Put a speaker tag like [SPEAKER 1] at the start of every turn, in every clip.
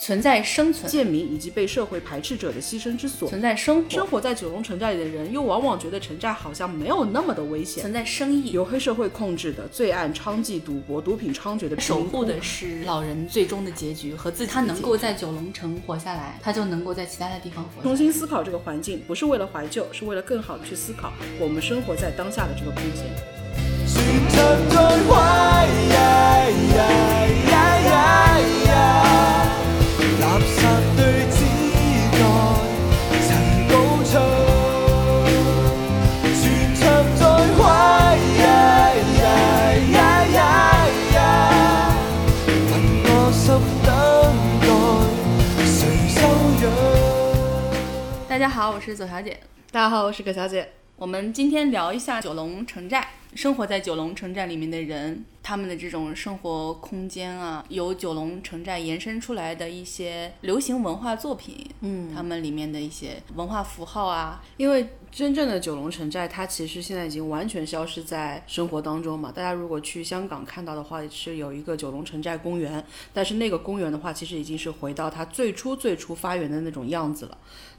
[SPEAKER 1] 存在生存、
[SPEAKER 2] 贱民以及被社会排斥者的牺牲之所，
[SPEAKER 1] 存在生活、
[SPEAKER 2] 生活在九龙城寨里的人，又往往觉得城寨好像没有那么的危险，
[SPEAKER 1] 存在生意、
[SPEAKER 2] 由黑社会控制的罪案娼妓、赌博、毒品猖獗的
[SPEAKER 1] 守护的是老人最终的结局和自己。他能够在九龙城活下来，他就能够在其他的地方活。
[SPEAKER 2] 重新思考这个环境，不是为了怀旧，是为了更好的去思考我们生活在当下的这个空间。
[SPEAKER 1] 大家好，我是左小姐。
[SPEAKER 2] 大家好，我是葛小姐。
[SPEAKER 1] 我们今天聊一下九龙城寨，生活在九龙城寨里面的人，他们的这种生活空间啊，由九龙城寨延伸出来的一些流行文化作品，嗯，他们里面的一些文化符号啊。
[SPEAKER 2] 因为真正的九龙城寨，它其实现在已经完全消失在生活当中嘛。大家如果去香港看到的话，是有一个九龙城寨公园，但是那个公园的话，其实已经是回到它最初最初发源的那种样子了。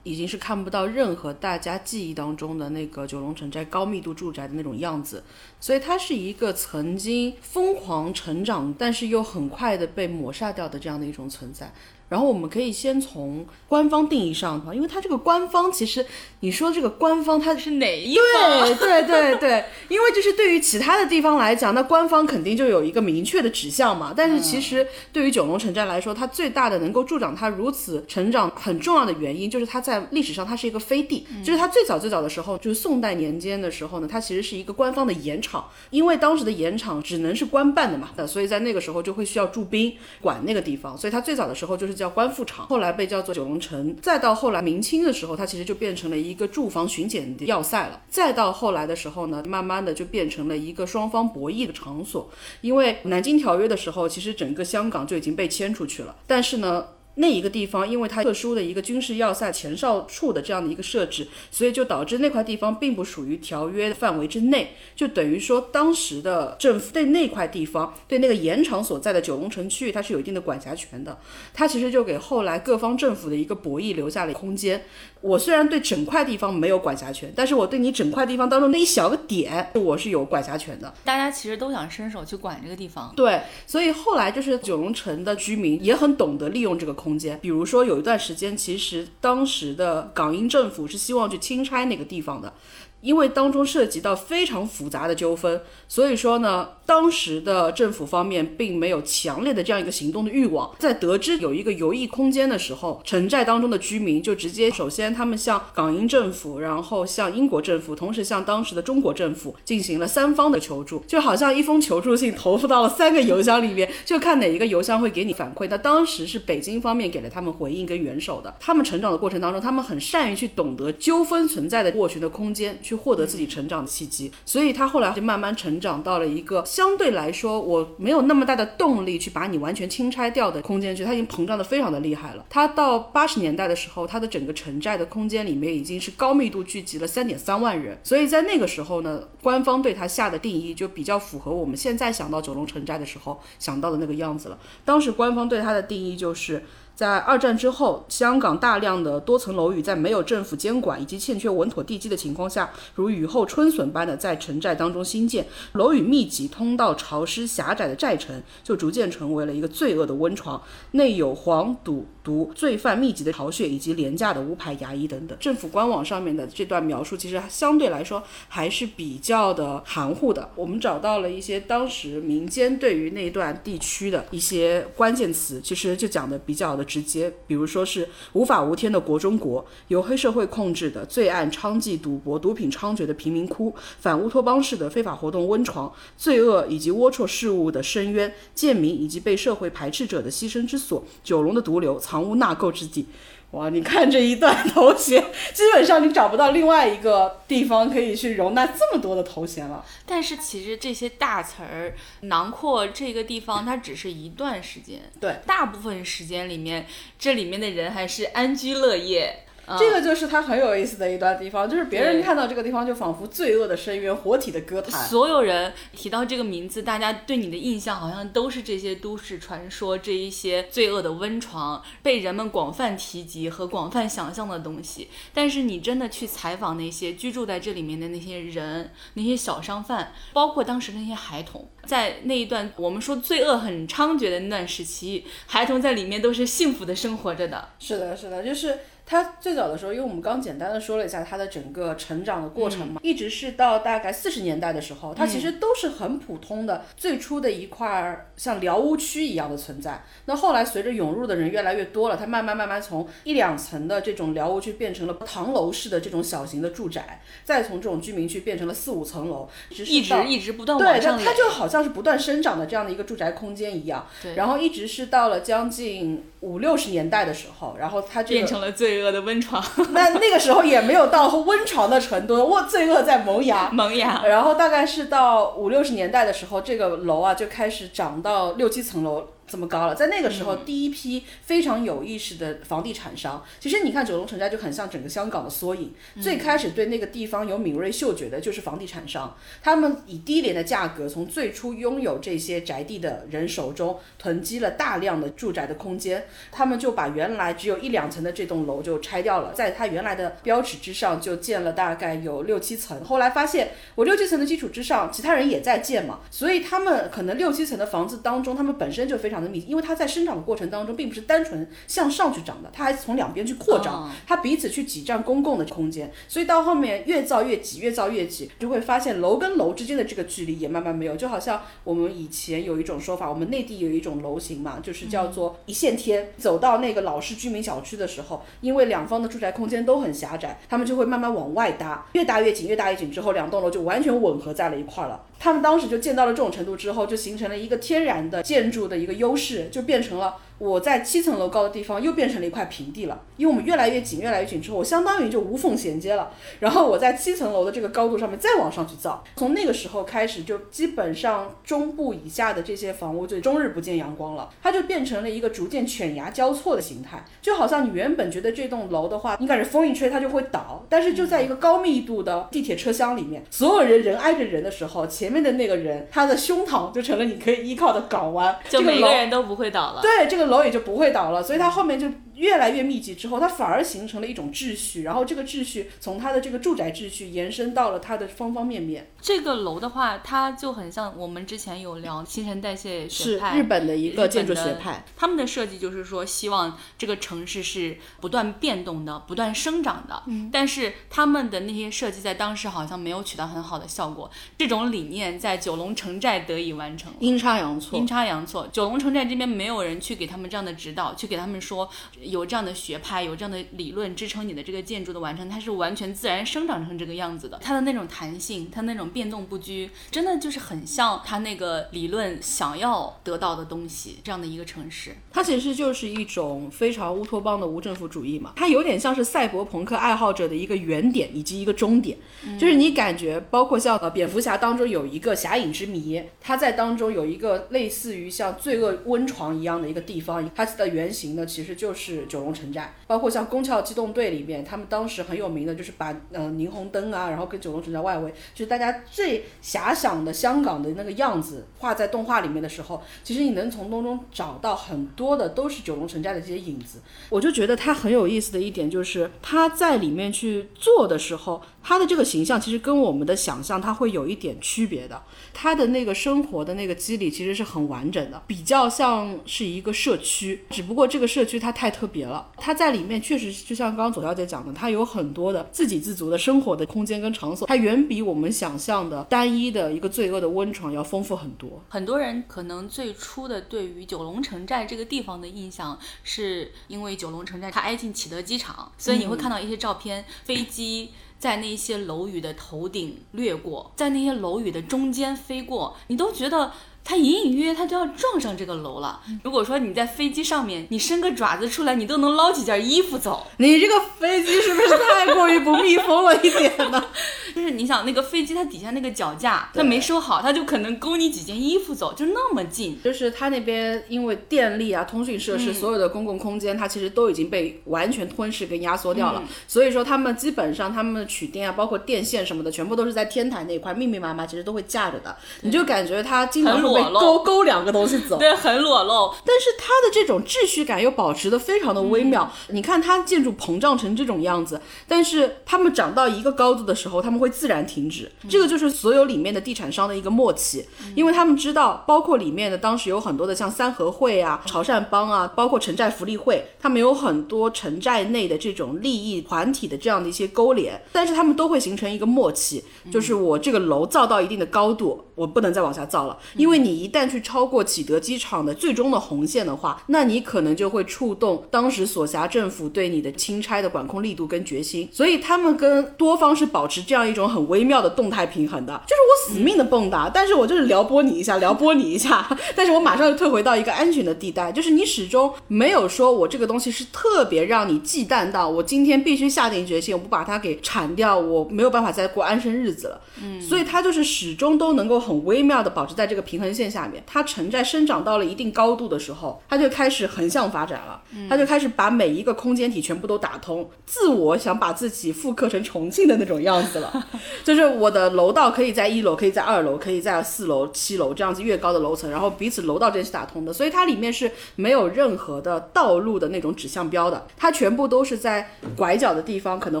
[SPEAKER 2] 已经是看不到任何大家记忆当中的那个九龙城寨高密度住宅的那种样子，所以它是一个曾经疯狂成长，但是又很快的被抹杀掉的这样的一种存在。然后我们可以先从官方定义上的因为它这个官方其实你说这个官方它
[SPEAKER 1] 是哪一方？
[SPEAKER 2] 对对对对，因为就是对于其他的地方来讲，那官方肯定就有一个明确的指向嘛。但是其实对于九龙城寨来说，它最大的能够助长它如此成长很重要的原因，就是它在历史上它是一个飞地，就是它最早最早的时候，就是宋代年间的时候呢，它其实是一个官方的盐场，因为当时的盐场只能是官办的嘛，所以在那个时候就会需要驻兵管那个地方，所以它最早的时候就是。叫官复场，后来被叫做九龙城，再到后来明清的时候，它其实就变成了一个住房巡检的要塞了。再到后来的时候呢，慢慢的就变成了一个双方博弈的场所。因为南京条约的时候，其实整个香港就已经被迁出去了，但是呢。那一个地方，因为它特殊的一个军事要塞前哨处的这样的一个设置，所以就导致那块地方并不属于条约范围之内，就等于说当时的政府对那块地方，对那个盐场所在的九龙城区域，它是有一定的管辖权的。它其实就给后来各方政府的一个博弈留下了空间。我虽然对整块地方没有管辖权，但是我对你整块地方当中那一小个点，我是有管辖权的。
[SPEAKER 1] 大家其实都想伸手去管这个地方。
[SPEAKER 2] 对，所以后来就是九龙城的居民也很懂得利用这个空间。比如说有一段时间，其实当时的港英政府是希望去钦差那个地方的。因为当中涉及到非常复杂的纠纷，所以说呢，当时的政府方面并没有强烈的这样一个行动的欲望。在得知有一个游艺空间的时候，城寨当中的居民就直接首先他们向港英政府，然后向英国政府，同时向当时的中国政府进行了三方的求助，就好像一封求助信投付到了三个邮箱里面，就看哪一个邮箱会给你反馈。那当时是北京方面给了他们回应跟援手的。他们成长的过程当中，他们很善于去懂得纠纷存在的过去的空间。去获得自己成长的契机，所以他后来就慢慢成长到了一个相对来说我没有那么大的动力去把你完全清拆掉的空间去，他已经膨胀的非常的厉害了。他到八十年代的时候，他的整个城寨的空间里面已经是高密度聚集了三点三万人，所以在那个时候呢，官方对他下的定义就比较符合我们现在想到九龙城寨的时候想到的那个样子了。当时官方对他的定义就是。在二战之后，香港大量的多层楼宇在没有政府监管以及欠缺稳妥地基的情况下，如雨后春笋般的在城寨当中兴建，楼宇密集、通道潮湿、狭窄的寨城，就逐渐成为了一个罪恶的温床，内有黄赌毒、罪犯密集的巢穴以及廉价的无牌牙医等等。政府官网上面的这段描述，其实相对来说还是比较的含糊的。我们找到了一些当时民间对于那段地区的一些关键词，其实就讲的比较的。直接，比如说是无法无天的国中国，由黑社会控制的罪案娼妓、赌博、毒品猖獗的贫民窟，反乌托邦式的非法活动温床，罪恶以及龌龊事物的深渊，贱民以及被社会排斥者的牺牲之所，九龙的毒瘤，藏污纳垢之地。哇，你看这一段头衔，基本上你找不到另外一个地方可以去容纳这么多的头衔了。
[SPEAKER 1] 但是其实这些大词儿囊括这个地方，它只是一段时间。
[SPEAKER 2] 对，
[SPEAKER 1] 大部分时间里面，这里面的人还是安居乐业。
[SPEAKER 2] 这个就是它很有意思的一段地方，就是别人看到这个地方就仿佛罪恶的深渊、活体的歌坛。
[SPEAKER 1] 所有人提到这个名字，大家对你的印象好像都是这些都市传说，这一些罪恶的温床，被人们广泛提及和广泛想象的东西。但是你真的去采访那些居住在这里面的那些人，那些小商贩，包括当时那些孩童，在那一段我们说罪恶很猖獗的那段时期，孩童在里面都是幸福的生活着的。
[SPEAKER 2] 是的，是的，就是他最早的时候，因为我们刚简单的说了一下他的整个成长的过程嘛，一直是到大概四十年代的时候，它其实都是很普通的，最初的一块儿像寮屋区一样的存在。那后来随着涌入的人越来越多了，它慢慢慢慢从一两层的这种寮屋区变成了唐楼式的这种小型的住宅，再从这种居民区变成了四五层楼，直
[SPEAKER 1] 一直一直不断
[SPEAKER 2] 对，它
[SPEAKER 1] 往上垒
[SPEAKER 2] 它就好像是不断生长的这样的一个住宅空间一样。
[SPEAKER 1] 对
[SPEAKER 2] 然后一直是到了将近五六十年代的时候，然后它这个
[SPEAKER 1] 变成了罪恶的温床，
[SPEAKER 2] 那那个时候也没有到温床的程度，我罪恶在萌芽。
[SPEAKER 1] 萌芽。
[SPEAKER 2] 然后大概是到五六十年代的时候，这个楼啊就开始长到六七层楼这么高了。在那个时候，第一批非常有意识的房地产商，其实你看九龙城寨就很像整个香港的缩影。最开始对那个地方有敏锐嗅觉的就是房地产商，他们以低廉的价格从最初拥有这些宅地的人手中囤积了大量的住宅的空间，他们就把原来只有一两层的这栋楼就拆掉了，在它原来的标尺之上就建了大概有六七层。后来发现，我六七层的基础之上，其他人也在建嘛，所以他们可能六七层的房子当中，他们本身就非常因为它在生长的过程当中，并不是单纯向上去长的，它还从两边去扩张，
[SPEAKER 1] 哦。
[SPEAKER 2] 它彼此去挤占公共的空间，所以到后面越造越挤，越造越挤，就会发现楼跟楼之间的这个距离也慢慢没有，就好像我们以前有一种说法，我们内地有一种楼型嘛，就是叫做一线天。走到那个老式居民小区的时候，因为两方的住宅空间都很狭窄，他们就会慢慢往外搭，越搭越紧，越搭越紧之后，两栋楼就完全吻合在了一块儿了。他们当时就建到了这种程度之后，就形成了一个天然的建筑的一个优势，就变成了我在七层楼高的地方又变成了一块平地了，因为我们越来越紧，越来越紧之后，我相当于就无缝衔接了。然后我在七层楼的这个高度上面再往上去造，从那个时候开始，就基本上中部以下的这些房屋就终日不见阳光了，它就变成了一个逐渐犬牙交错的形态，就好像你原本觉得这栋楼的话，你感觉风一吹它就会倒，但是就在一个高密度的地铁车厢里面，所有人人挨着人的时候，前面的那个人他的胸膛就成了你可以依靠的港湾，
[SPEAKER 1] 就每
[SPEAKER 2] 这个楼
[SPEAKER 1] 个人都不会倒了。
[SPEAKER 2] 对，这个楼也就不会倒了，所以它后面就越来越密集之后，它反而形成了一种秩序，然后这个秩序从它的这个住宅秩序延伸到了它的方方面面。
[SPEAKER 1] 这个楼的话，它就很像我们之前有聊新陈代谢学派，
[SPEAKER 2] 日本的一个建筑学派，
[SPEAKER 1] 他们的设计就是说，希望这个城市是不断变动的、不断生长的。嗯，但是他们的那些设计在当时好像没有取到很好的效果。这种理念在九龙城寨得以完成。
[SPEAKER 2] 阴差阳错
[SPEAKER 1] 阴。差阳错，九龙城寨这边没有人去给他们这样的指导，去给他们说有这样的学派，有这样的理论支撑你的这个建筑的完成，它是完全自然生长成这个样子的。它的那种弹性，它那种变动不居，真的就是很像它那个理论想要得到的东西这样的一个城市。
[SPEAKER 2] 它其实就是一种非常乌托邦的无政府主义嘛，它有点像是赛博朋克爱好者的一个原点以及一个终点，就是你感觉包括像呃蝙蝠侠当中有一个侠影之谜，它在当中有一个类似于像罪恶温床一样的一个地方，它的原型呢其实就是是九龙城寨，包括像宫壳机动队里面，他们当时很有名的就是把呃霓虹灯啊，然后跟九龙城寨外围，就是大家最遐想的香港的那个样子画在动画里面的时候，其实你能从当中找到很多的都是九龙城寨的这些影子。我就觉得它很有意思的一点就是，他在里面去做的时候，他的这个形象其实跟我们的想象它会有一点区别的。他的那个生活的那个机理其实是很完整的，比较像是一个社区，只不过这个社区它太特别了，它在里面确实就像刚刚左小姐讲的，它有很多的自给自足的生活的空间跟场所，它远比我们想象的单一的一个罪恶的温床要丰富很多。
[SPEAKER 1] 很多人可能最初的对于九龙城寨这个地方的印象，是因为九龙城寨它挨近启德机场，所以你会看到一些照片，飞机。在那些楼宇的头顶掠过，在那些楼宇的中间飞过，你都觉得它隐隐约约它就要撞上这个楼了。如果说你在飞机上面，你伸个爪子出来，你都能捞几件衣服走。
[SPEAKER 2] 你这个飞机是不是太过于不密封了一点呢？
[SPEAKER 1] 就是你想那个飞机它底下那个脚架，它没收好，它就可能勾你几件衣服走，就那么近。
[SPEAKER 2] 就是它那边因为电力啊、通讯设施、所有的公共空间，它其实都已经被完全吞噬跟压缩掉了。所以说他们基本上他们的取电啊，包括电线什么的，全部都是在天台那一块密密麻麻，其实都会架着的。你就感觉它经常勾勾两个东西走，
[SPEAKER 1] 对，很裸露。
[SPEAKER 2] 但是它的这种秩序感又保持的非常的微妙。你看它建筑膨胀成这种样子，但是它们长到一个高度的时候，他们会自然停止。这个就是所有里面的地产商的一个默契，因为他们知道，包括里面的当时有很多的像三合会啊、潮汕帮啊，包括城寨福利会，他们有很多城寨内的这种利益团体的这样的一些勾连，但是他们都会形成一个默契，就是我这个楼造到一定的高度，我不能再往下造了，因为你一旦去超过启德机场的最终的红线的话，那你可能就会触动当时所辖政府对你的钦差的管控力度跟决心，所以他们跟多方是保持这样一种很微妙的动态平衡的，就是我死命的蹦跶，但是我就是撩拨你一下，撩拨你一下，但是我马上又退回到一个安全的地带，就是你始终没有说我这个东西是特别让你忌惮到，我今天必须下定决心，我不把它给铲掉，我没有办法再过安生日子了。嗯，所以它就是始终都能够很微妙的保持在这个平衡线下面。它承载生长到了一定高度的时候，它就开始横向发展了，它就开始把每一个空间体全部都打通，自我想把自己复刻成重庆的那种样子了，就是我的楼道可以在一楼，可以在二楼，可以在四楼、七楼这样子越高的楼层，然后彼此楼道之间是打通的，所以它里面是没有任何的道路的那种指向标的，它全部都是在拐角的地方可能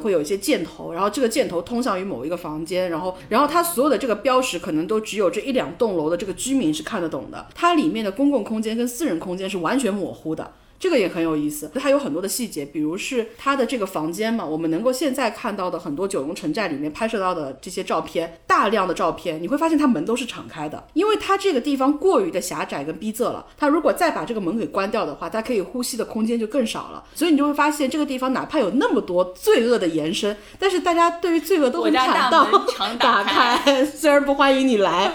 [SPEAKER 2] 会有一些箭头，然后这个箭头通向于某一个房间，然后然后它所有的这个标识可能都只有这一两栋楼的这个居民是看得懂的，它里面的公共空间跟私人空间是完全模糊的。这个也很有意思，它有很多的细节，比如是它的这个房间嘛，我们能够现在看到的很多九龙城寨里面拍摄到的这些照片，大量的照片，你会发现它门都是敞开的，因为它这个地方过于的狭窄跟逼仄了，它如果再把这个门给关掉的话，它可以呼吸的空间就更少了，所以你就会发现这个地方哪怕有那么多罪恶的延伸，但是大家对于罪恶都很坦荡，打开，虽然不欢迎你来。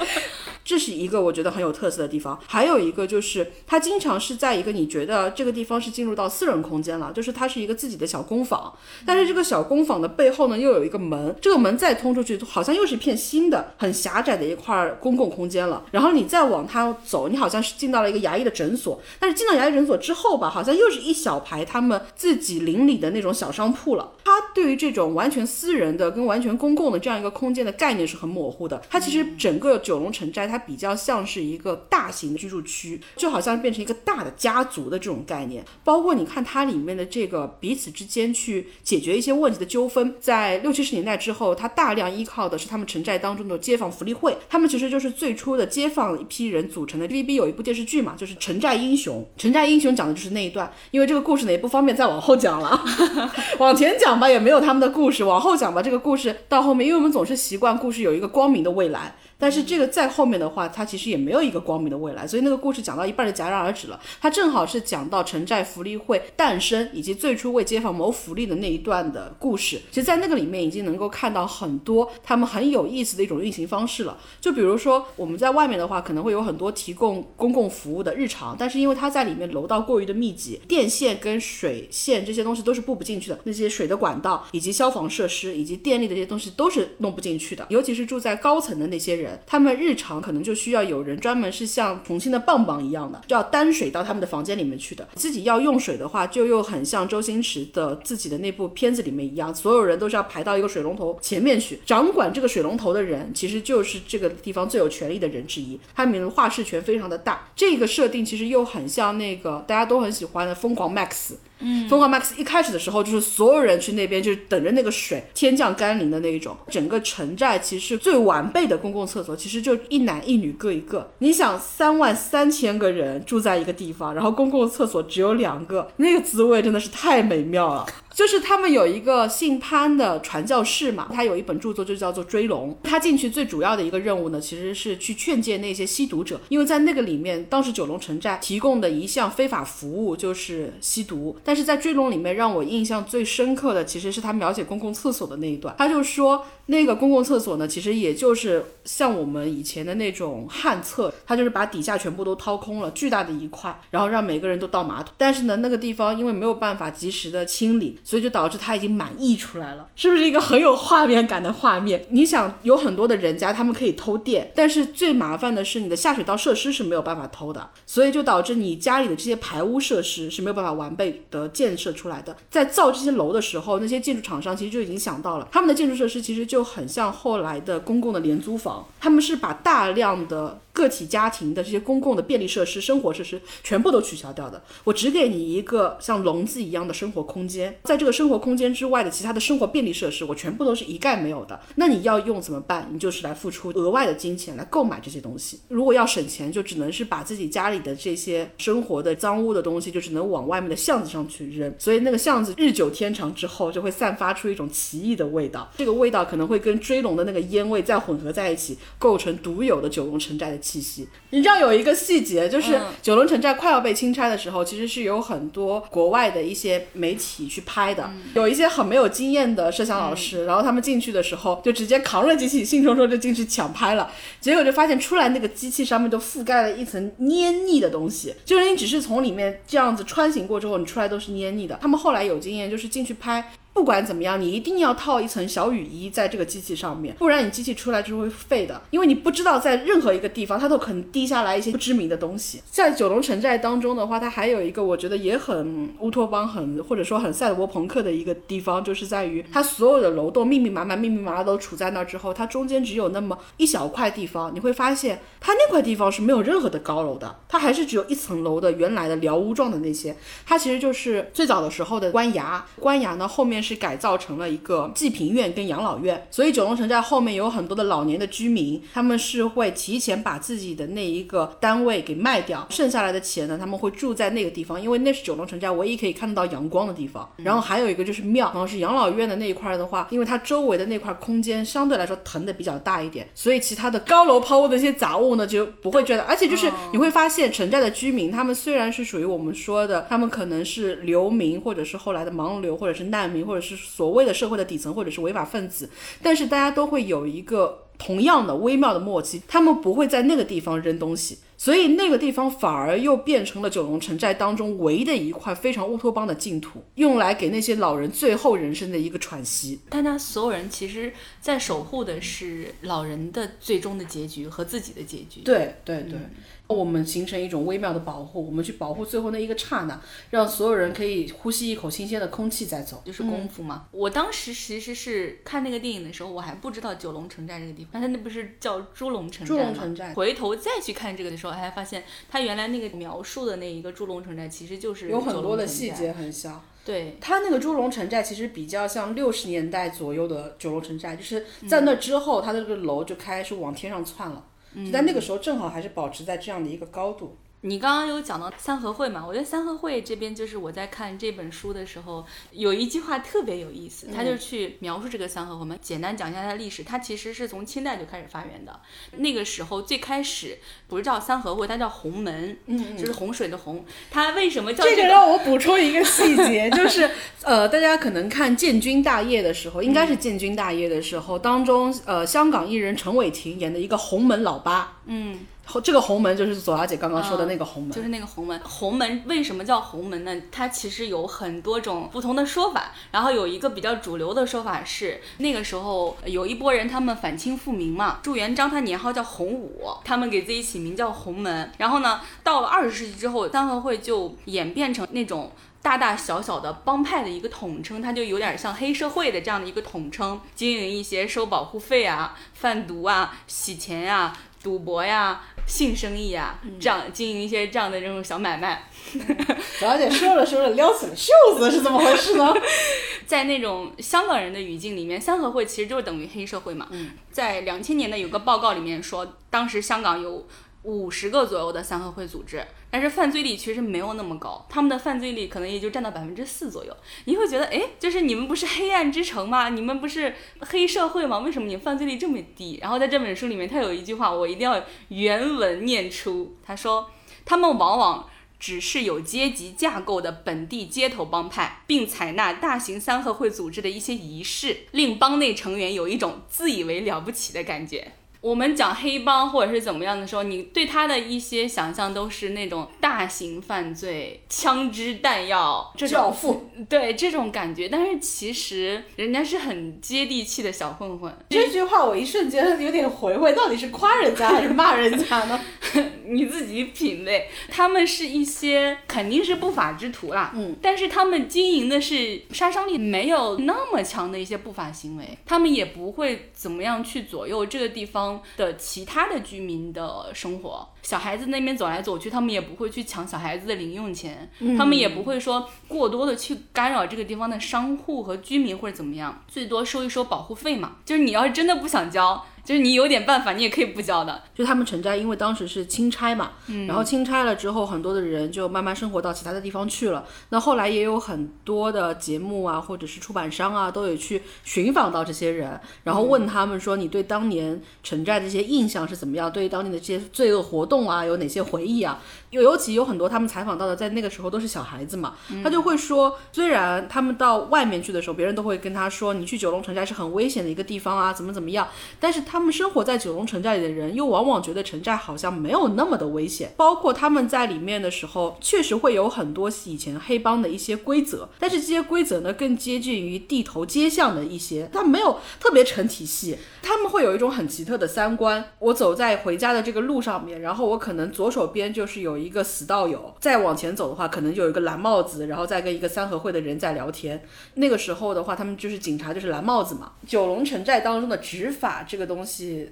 [SPEAKER 2] 这是一个我觉得很有特色的地方，还有一个就是它经常是在一个你觉得这个地方是进入到私人空间了，就是它是一个自己的小工坊，但是这个小工坊的背后呢又有一个门，这个门再通出去，好像又是一片新的很狭窄的一块公共空间了。然后你再往它走，你好像是进到了一个牙医的诊所，但是进到牙医诊所之后吧，好像又是一小排他们自己邻里的那种小商铺了。它对于这种完全私人的跟完全公共的这样一个空间的概念是很模糊的。它其实整个九龙城寨它。比较像是一个大型的居住区，就好像变成一个大的家族的这种概念。包括你看它里面的这个彼此之间去解决一些问题的纠纷，在六七十年代之后，它大量依靠的是他们城寨当中的街坊福利会，他们其实就是最初的街坊一批人组成的。TVB 有一部电视剧嘛，就是《城寨英雄》，《城寨英雄》讲的就是那一段。因为这个故事呢也不方便再往后讲了，往前讲吧也没有他们的故事，往后讲吧这个故事到后面，因为我们总是习惯故事有一个光明的未来。但是这个在后面的话，它其实也没有一个光明的未来，所以那个故事讲到一半就戛然而止了。它正好是讲到城寨福利会诞生以及最初为街坊谋福利的那一段的故事。其实，在那个里面已经能够看到很多他们很有意思的一种运行方式了。就比如说我们在外面的话，可能会有很多提供公共服务的日常，但是因为它在里面楼道过于的密集，电线跟水线这些东西都是布不进去的，那些水的管道以及消防设施以及电力的这些东西都是弄不进去的，尤其是住在高层的那些人。他们日常可能就需要有人专门是像重庆的棒棒一样的，就要担水到他们的房间里面去的。自己要用水的话，就又很像周星驰的自己的那部片子里面一样，所有人都是要排到一个水龙头前面去。掌管这个水龙头的人，其实就是这个地方最有权力的人之一，他们的话事权非常的大。这个设定其实又很像那个大家都很喜欢的疯狂 Max。
[SPEAKER 1] 嗯，
[SPEAKER 2] 疯狂 Max 一开始的时候就是所有人去那边就是等着那个水天降甘霖的那一种。整个城寨其实最完备的公共厕所其实就一男一女各一个。你想三万三千个人住在一个地方，然后公共厕所只有两个，那个滋味真的是太美妙了。就是他们有一个姓潘的传教士嘛，他有一本著作就叫做《追龙》。他进去最主要的一个任务呢，其实是去劝诫那些吸毒者，因为在那个里面，当时九龙城寨提供的一项非法服务就是吸毒。但是在《追龙》里面，让我印象最深刻的其实是他描写公共厕所的那一段。他就说，那个公共厕所呢，其实也就是像我们以前的那种旱厕，它就是把底下全部都掏空了，巨大的一块，然后让每个人都倒马桶。但是呢，那个地方因为没有办法及时的清理。所以就导致它已经满溢出来了，是不是一个很有画面感的画面？你想，有很多的人家他们可以偷电，但是最麻烦的是你的下水道设施是没有办法偷的，所以就导致你家里的这些排污设施是没有办法完备的建设出来的。在造这些楼的时候，那些建筑厂商其实就已经想到了，他们的建筑设施其实就就很像后来的公共的廉租房，他们是把大量的。个体家庭的这些公共的便利设施、生活设施全部都取消掉的，我只给你一个像笼子一样的生活空间，在这个生活空间之外的其他的生活便利设施，我全部都是一概没有的。那你要用怎么办？你就是来付出额外的金钱来购买这些东西。如果要省钱，就只能是把自己家里的这些生活的脏污的东西，就只能往外面的巷子上去扔。所以那个巷子日久天长之后，就会散发出一种奇异的味道。这个味道可能会跟追龙的那个烟味再混合在一起，构成独有的九龙城寨的。气息，你知道有一个细节，就是九龙城寨快要被清拆的时候，其实是有很多国外的一些媒体去拍的，有一些很没有经验的摄像老师，然后他们进去的时候就直接扛着机器，兴冲冲就进去抢拍了，结果就发现出来那个机器上面都覆盖了一层黏腻的东西，就是你只是从里面这样子穿行过之后，你出来都是黏腻的。他们后来有经验，就是进去拍。不管怎么样，你一定要套一层小雨衣在这个机器上面，不然你机器出来就会废的。因为你不知道在任何一个地方，它都可能滴下来一些不知名的东西。在九龙城寨当中的话，它还有一个我觉得也很乌托邦，很或者说很赛博朋克的一个地方，就是在于它所有的楼栋密密麻麻、密密麻麻都处在那儿之后，它中间只有那么一小块地方，你会发现它那块地方是没有任何的高楼的，它还是只有一层楼的原来的寮屋状的那些。它其实就是最早的时候的官衙，官衙呢后面。是改造成了一个济贫院跟养老院，所以九龙城寨后面有很多的老年的居民，他们是会提前把自己的那一个单位给卖掉，剩下来的钱呢，他们会住在那个地方，因为那是九龙城寨唯一可以看得到阳光的地方。然后还有一个就是庙，然后是养老院的那一块的话，因为它周围的那块空间相对来说腾的比较大一点，所以其他的高楼抛物的一些杂物呢就不会觉得，而且就是你会发现城寨的居民，他们虽然是属于我们说的，他们可能是流民，或者是后来的盲流，或者是难民，或者是所谓的社会的底层或者是违法分子，但是大家都会有一个同样的微妙的默契，他们不会在那个地方扔东西，所以那个地方反而又变成了九龙城寨当中唯一的一块非常乌托邦的净土，用来给那些老人最后人生的一个喘息。
[SPEAKER 1] 大家所有人其实在守护的是老人的最终的结局和自己的结局。
[SPEAKER 2] 对对对。我们形成一种微妙的保护，我们去保护最后那一个刹那，让所有人可以呼吸一口新鲜的空气再走，
[SPEAKER 1] 就是功夫嘛。我当时其实是看那个电影的时候，我还不知道九龙城寨这个地方，它那不是叫猪龙城寨
[SPEAKER 2] 吗？猪龙城寨。
[SPEAKER 1] 回头再去看这个的时候，哎发现他原来那个描述的那一个猪龙城寨，其实就是
[SPEAKER 2] 有很多的细节很像。
[SPEAKER 1] 对，
[SPEAKER 2] 他那个猪龙城寨其实比较像六十年代左右的九龙城寨，就是在那之后，他的这个楼就开始往天上窜了。就在那个时候，正好还是保持在这样的一个高度。
[SPEAKER 1] 你刚刚有讲到三合会嘛？我觉得三合会这边就是我在看这本书的时候，有一句话特别有意思，他就去描述这个三合会嘛。简单讲一下它的历史，它其实是从清代就开始发源的。那个时候最开始不是叫三合会，它叫洪门，嗯，就是洪水的洪。它为什么叫这
[SPEAKER 2] 个？让我补充一个细节，就是呃，大家可能看建军大业的时候，应该是建军大业的时候当中，呃，香港艺人陈伟霆演的一个洪门老八，嗯。这个红门就是左小姐刚刚说的那个红门，
[SPEAKER 1] 就是那个红门。红门为什么叫红门呢？它其实有很多种不同的说法。然后有一个比较主流的说法是，那个时候有一波人他们反清复明嘛，朱元璋他年号叫洪武，他们给自己起名叫洪门。然后呢，到了二十世纪之后，三合会就演变成那种大大小小的帮派的一个统称，它就有点像黑社会的这样的一个统称，经营一些收保护费啊、贩毒啊、洗钱呀、赌博呀。性生意啊，这样经营一些这样的这种小买卖。
[SPEAKER 2] 小姐说着说着撩起了袖子，是怎么回事呢？
[SPEAKER 1] 在那种香港人的语境里面，三合会其实就是等于黑社会嘛。在两千年的有个报告里面说，当时香港有。五十个左右的三合会组织，但是犯罪率其实没有那么高，他们的犯罪率可能也就占到百分之四左右。你会觉得，哎，就是你们不是黑暗之城吗？你们不是黑社会吗？为什么你犯罪率这么低？然后在这本书里面，他有一句话，我一定要原文念出。他说，他们往往只是有阶级架构的本地街头帮派，并采纳大型三合会组织的一些仪式，令帮内成员有一种自以为了不起的感觉。我们讲黑帮或者是怎么样的时候，你对他的一些想象都是那种大型犯罪、枪支弹药这种
[SPEAKER 2] 教父，
[SPEAKER 1] 对这种感觉。但是其实人家是很接地气的小混混。
[SPEAKER 2] 这句话我一瞬间有点回味，到底是夸人家还是骂人家呢？
[SPEAKER 1] 你自己品味。他们是一些肯定是不法之徒啦，嗯，但是他们经营的是杀伤力没有那么强的一些不法行为，他们也不会怎么样去左右这个地方的其他的居民的生活。小孩子那边走来走去，他们也不会去抢小孩子的零用钱，他们也不会说过多的去干扰这个地方的商户和居民或者怎么样，最多收一收保护费嘛。就是你要是真的不想交。就是你有点办法，你也可以不交的。
[SPEAKER 2] 就他们城寨，因为当时是钦差嘛，然后钦差了之后，很多的人就慢慢生活到其他的地方去了。那后来也有很多的节目啊，或者是出版商啊，都有去寻访到这些人，然后问他们说：“你对当年城寨的一些印象是怎么样？对于当年的这些罪恶活动啊，有哪些回忆啊？”尤尤其有很多他们采访到的，在那个时候都是小孩子嘛，他就会说，虽然他们到外面去的时候，别人都会跟他说，你去九龙城寨是很危险的一个地方啊，怎么怎么样，但是他他们生活在九龙城寨里的人，又往往觉得城寨好像没有那么的危险。包括他们在里面的时候，确实会有很多以前黑帮的一些规则，但是这些规则呢，更接近于地头街巷的一些，它没有特别成体系。他们会有一种很奇特的三观。我走在回家的这个路上面，然后我可能左手边就是有一个死道友，再往前走的话，可能就有一个蓝帽子，然后再跟一个三合会的人在聊天。那个时候的话，他们就是警察，就是蓝帽子嘛。九龙城寨当中的执法这个东西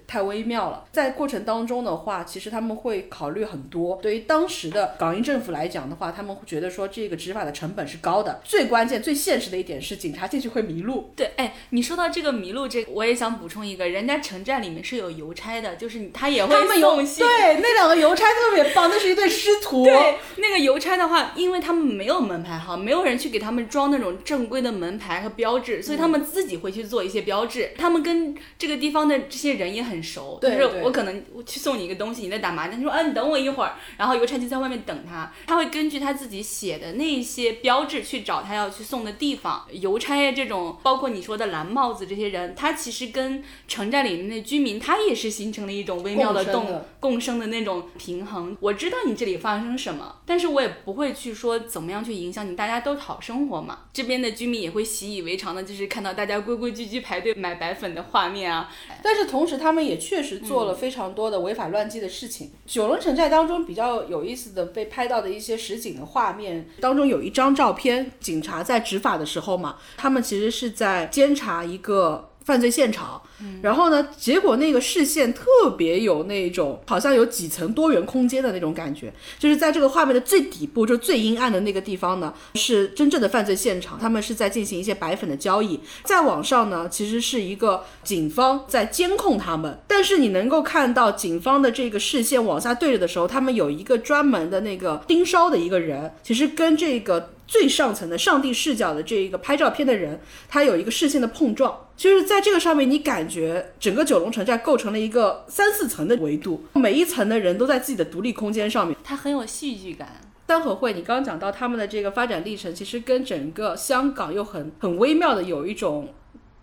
[SPEAKER 2] 太微妙了，在过程当中的话，其实他们会考虑很多。对于当时的港英政府来讲的话，他们会觉得说这个执法的成本是高的。最关键、最现实的一点是，警察进去会迷路。
[SPEAKER 1] 对，哎，你说到这个迷路，这个我也想补充一个。人家城寨里面是有邮差的，就是他也会送信。
[SPEAKER 2] 对，那两个邮差特别棒，那是一对师徒。
[SPEAKER 1] 对，那个邮差的话，因为他们没有门牌号，没有人去给他们装那种正规的门牌和标志，所以他们自己会去做一些标志。他们跟这个地方的这些人也很熟，就是我可能去送你一个东西，你在打麻将，他说，嗯，你等我一会儿，然后邮差就在外面等他，他会根据他自己写的那些标志去找他要去送的地方。邮差这种，包括你说的蓝帽子这些人，他其实跟城寨里面的居民，他也是形成了一种微妙的动共生的那种平衡。我知道你这里发生什么，但是我也不会去说怎么样去影响你，大家都好生活嘛。这边的居民也会习以为常的，就是看到大家规规矩矩排队买白粉的画面啊。
[SPEAKER 2] 但是同时，他们也确实做了非常多的违法乱纪的事情。九龙城寨当中比较有意思的被拍到的一些实景的画面当中，有一张照片，警察在执法的时候嘛，他们其实是在监察一个。犯罪现场，然后呢？结果那个视线特别有那种，好像有几层多元空间的那种感觉。就是在这个画面的最底部，就最阴暗的那个地方呢，是真正的犯罪现场。他们是在进行一些白粉的交易。再往上呢，其实是一个警方在监控他们。但是你能够看到警方的这个视线往下对着的时候，他们有一个专门的那个盯梢的一个人，其实跟这个。最上层的上帝视角的这一个拍照片的人，他有一个视线的碰撞，就是在这个上面，你感觉整个九龙城寨构成了一个三四层的维度，每一层的人都在自己的独立空间上面，
[SPEAKER 1] 它很有戏剧感。
[SPEAKER 2] 三合会，你刚刚讲到他们的这个发展历程，其实跟整个香港又很很微妙的有一种。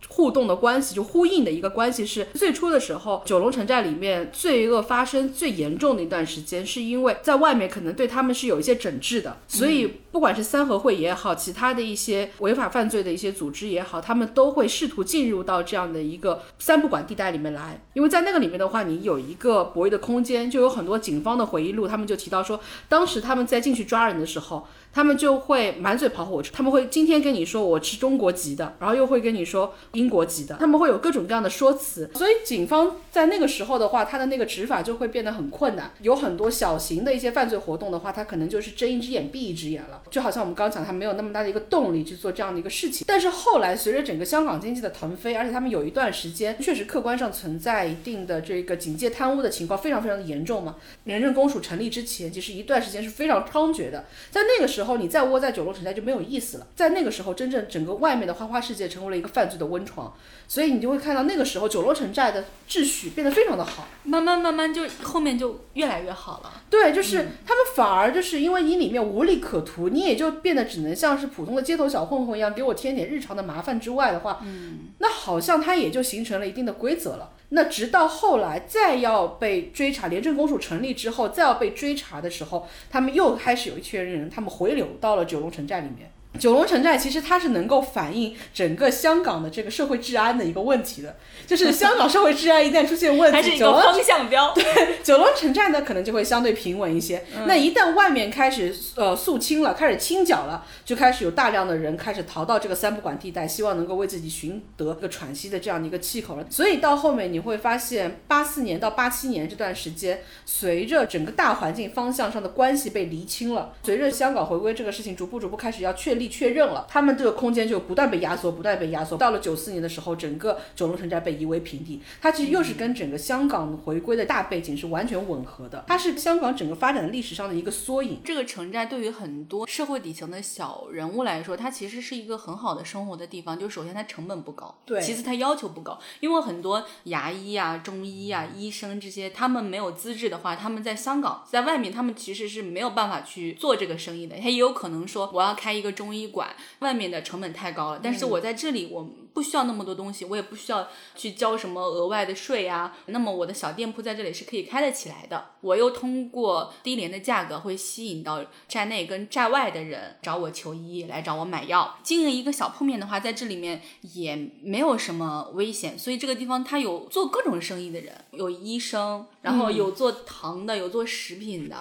[SPEAKER 2] 互动的关系就呼应的一个关系是，最初的时候，九龙城寨里面罪恶发生最严重的一段时间，是因为在外面可能对他们是有一些整治的，所以不管是三合会也好，其他的一些违法犯罪的一些组织也好，他们都会试图进入到这样的一个三不管地带里面来，因为在那个里面的话，你有一个博弈的空间，就有很多警方的回忆录，他们就提到说，当时他们在进去抓人的时候。他们就会满嘴跑火车，他们会今天跟你说我是中国籍的，然后又会跟你说英国籍的，他们会有各种各样的说辞。所以警方在那个时候的话，他的那个执法就会变得很困难。有很多小型的一些犯罪活动的话，他可能就是睁一只眼闭一只眼了。就好像我们刚讲，他没有那么大的一个动力去做这样的一个事情。但是后来随着整个香港经济的腾飞，而且他们有一段时间确实客观上存在一定的这个警戒贪污的情况非常非常的严重嘛。廉政公署成立之前，其实一段时间是非常猖獗的。在那个时候时候你再窝在九龙城寨就没有意思了。在那个时候，真正整个外面的花花世界成为了一个犯罪的温床，所以你就会看到那个时候九龙城寨的秩序变得非常的好。
[SPEAKER 1] 慢慢慢慢就后面就越来越好了。
[SPEAKER 2] 对，就是他们反而就是因为你里面无利可图，你也就变得只能像是普通的街头小混混一样，给我添点日常的麻烦之外的话，嗯，那好像它也就形成了一定的规则了。那直到后来再要被追查，廉政公署成立之后，再要被追查的时候，他们又开始有一群人，他们回流到了九龙城寨里面。九龙城寨其实它是能够反映整个香港的这个社会治安的一个问题的，就是香港社会治安一旦出现问题，
[SPEAKER 1] 它是一个方向标。
[SPEAKER 2] 对，九龙城寨呢可能就会相对平稳一些。那一旦外面开始呃肃清了，开始清剿了，就开始有大量的人开始逃到这个三不管地带，希望能够为自己寻得个喘息的这样的一个气口了。所以到后面你会发现，八四年到八七年这段时间，随着整个大环境方向上的关系被厘清了，随着香港回归这个事情逐步逐步开始要确立。确认了，他们这个空间就不断被压缩，不断被压缩。到了九四年的时候，整个九龙城寨被夷为平地。它其实又是跟整个香港回归的大背景是完全吻合的。它是香港整个发展的历史上的一个缩影。
[SPEAKER 1] 这个城寨对于很多社会底层的小人物来说，它其实是一个很好的生活的地方。就首先它成本不高，
[SPEAKER 2] 对；
[SPEAKER 1] 其次它要求不高，因为很多牙医啊、中医啊、医生这些，他们没有资质的话，他们在香港在外面，他们其实是没有办法去做这个生意的。他也有可能说，我要开一个中医馆。外面的成本太高了，但是我在这里我不需要那么多东西，我也不需要去交什么额外的税啊。那么我的小店铺在这里是可以开得起来的。我又通过低廉的价格会吸引到站内跟站外的人找我求医，来找我买药。经营一个小铺面的话，在这里面也没有什么危险，所以这个地方它有做各种生意的人，有医生，然后有做糖的，有做食品的。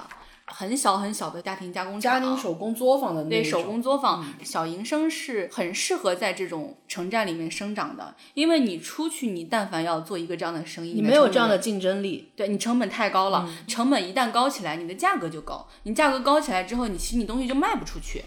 [SPEAKER 1] 很小很小的家庭加工厂，
[SPEAKER 2] 家庭手工作坊的那
[SPEAKER 1] 对手工作坊，小营生是很适合在这种城寨里面生长的，因为你出去，你但凡要做一个这样的生意，
[SPEAKER 2] 你没有这样的竞争力，
[SPEAKER 1] 对你成本太高了，成本一旦高起来，你的价格就高，你价格高起来之后，你其实你东西就卖不出去。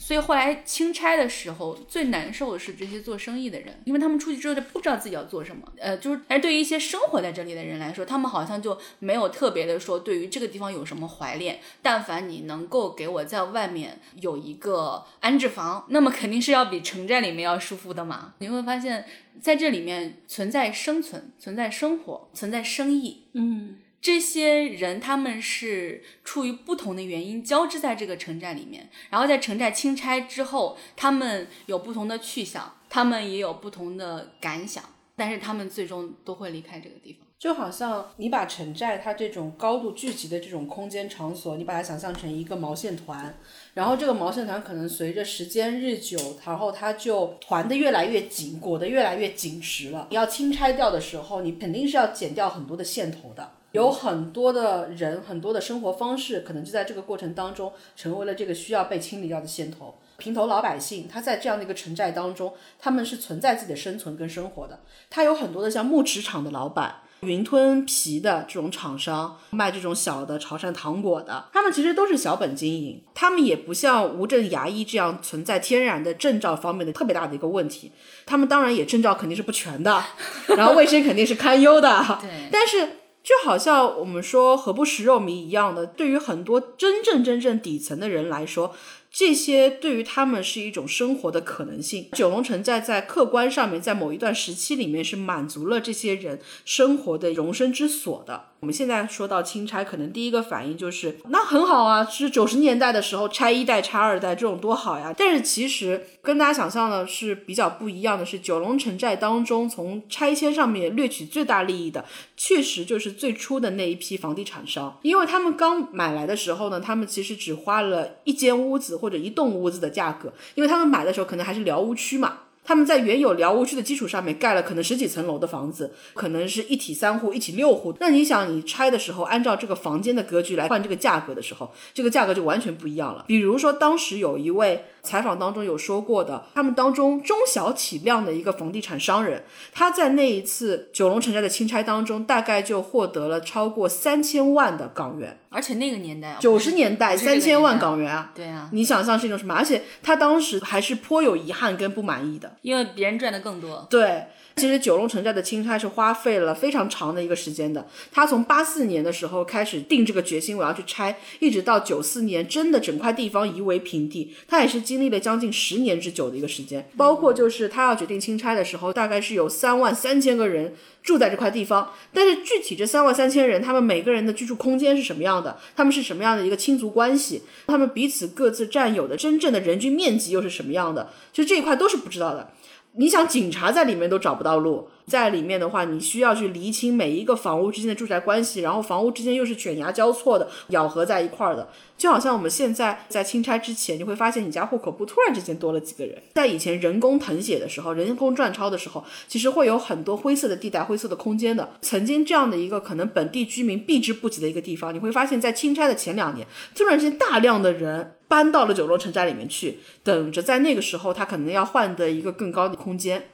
[SPEAKER 1] 所以后来清拆的时候，最难受的是这些做生意的人，因为他们出去之后就不知道自己要做什么。呃，就是，而对于一些生活在这里的人来说，他们好像就没有特别的说对于这个地方有什么怀恋。但凡你能够给我在外面有一个安置房，那么肯定是要比城寨里面要舒服的嘛。你会发现在这里面存在生存，存在生活，存在生意。
[SPEAKER 2] 嗯。
[SPEAKER 1] 这些人他们是出于不同的原因交织在这个城寨里面，然后在城寨清拆之后，他们有不同的去向，他们也有不同的感想，但是他们最终都会离开这个地方。
[SPEAKER 2] 就好像你把城寨它这种高度聚集的这种空间场所，你把它想象成一个毛线团，然后这个毛线团可能随着时间日久，然后它就团的越来越紧，裹得越来越紧实了。你要清拆掉的时候，你肯定是要剪掉很多的线头的。有很多的人，很多的生活方式，可能就在这个过程当中成为了这个需要被清理掉的线头。平头老百姓，他在这样的一个城寨当中，他们是存在自己的生存跟生活的。他有很多的像木池厂的老板、云吞皮的这种厂商，卖这种小的潮汕糖果的，他们其实都是小本经营，他们也不像无证牙医这样存在天然的证照方面的特别大的一个问题。他们当然也证照肯定是不全的，然后卫生肯定是堪忧的，
[SPEAKER 1] 对，
[SPEAKER 2] 但是。就好像我们说何不食肉糜一样的，对于很多真正真正底层的人来说。这些对于他们是一种生活的可能性。九龙城寨在客观上面，在某一段时期里面是满足了这些人生活的容身之所的。我们现在说到清拆，可能第一个反应就是那很好啊，是九十年代的时候拆一代、拆二代这种多好呀。但是其实跟大家想象的是比较不一样的是，九龙城寨当中从拆迁上面掠取最大利益的，确实就是最初的那一批房地产商，因为他们刚买来的时候呢，他们其实只花了一间屋子。或者一栋屋子的价格，因为他们买的时候可能还是寮屋区嘛，他们在原有辽屋区的基础上面盖了可能十几层楼的房子，可能是一体三户、一体六户。那你想，你拆的时候按照这个房间的格局来换这个价格的时候，这个价格就完全不一样了。比如说，当时有一位采访当中有说过的，他们当中中小体量的一个房地产商人，他在那一次九龙城寨的钦差当中，大概就获得了超过三千万的港元。
[SPEAKER 1] 而且那个年代啊，
[SPEAKER 2] 九十年代三千万港元啊，
[SPEAKER 1] 对啊，
[SPEAKER 2] 你想象是一种什么？而且他当时还是颇有遗憾跟不满意的。
[SPEAKER 1] 因为别人赚的更多。
[SPEAKER 2] 对，其实九龙城寨的钦差是花费了非常长的一个时间的。他从八四年的时候开始定这个决心，我要去拆，一直到九四年真的整块地方夷为平地，他也是经历了将近十年之久的一个时间。包括就是他要决定钦差的时候，大概是有三万三千个人。住在这块地方，但是具体这三万三千人，他们每个人的居住空间是什么样的？他们是什么样的一个亲族关系？他们彼此各自占有的真正的人均面积又是什么样的？就这一块都是不知道的。你想，警察在里面都找不到路，在里面的话，你需要去厘清每一个房屋之间的住宅关系，然后房屋之间又是犬牙交错的，咬合在一块儿的，就好像我们现在在钦差之前，你会发现你家户口簿突然之间多了几个人。在以前人工誊写的时候，人工转抄的时候，其实会有很多灰色的地带、灰色的空间的。曾经这样的一个可能本地居民避之不及的一个地方，你会发现在钦差的前两年，突然间大量的人。搬到了九龙城寨里面去，等着在那个时候他可能要换得一个更高的空间。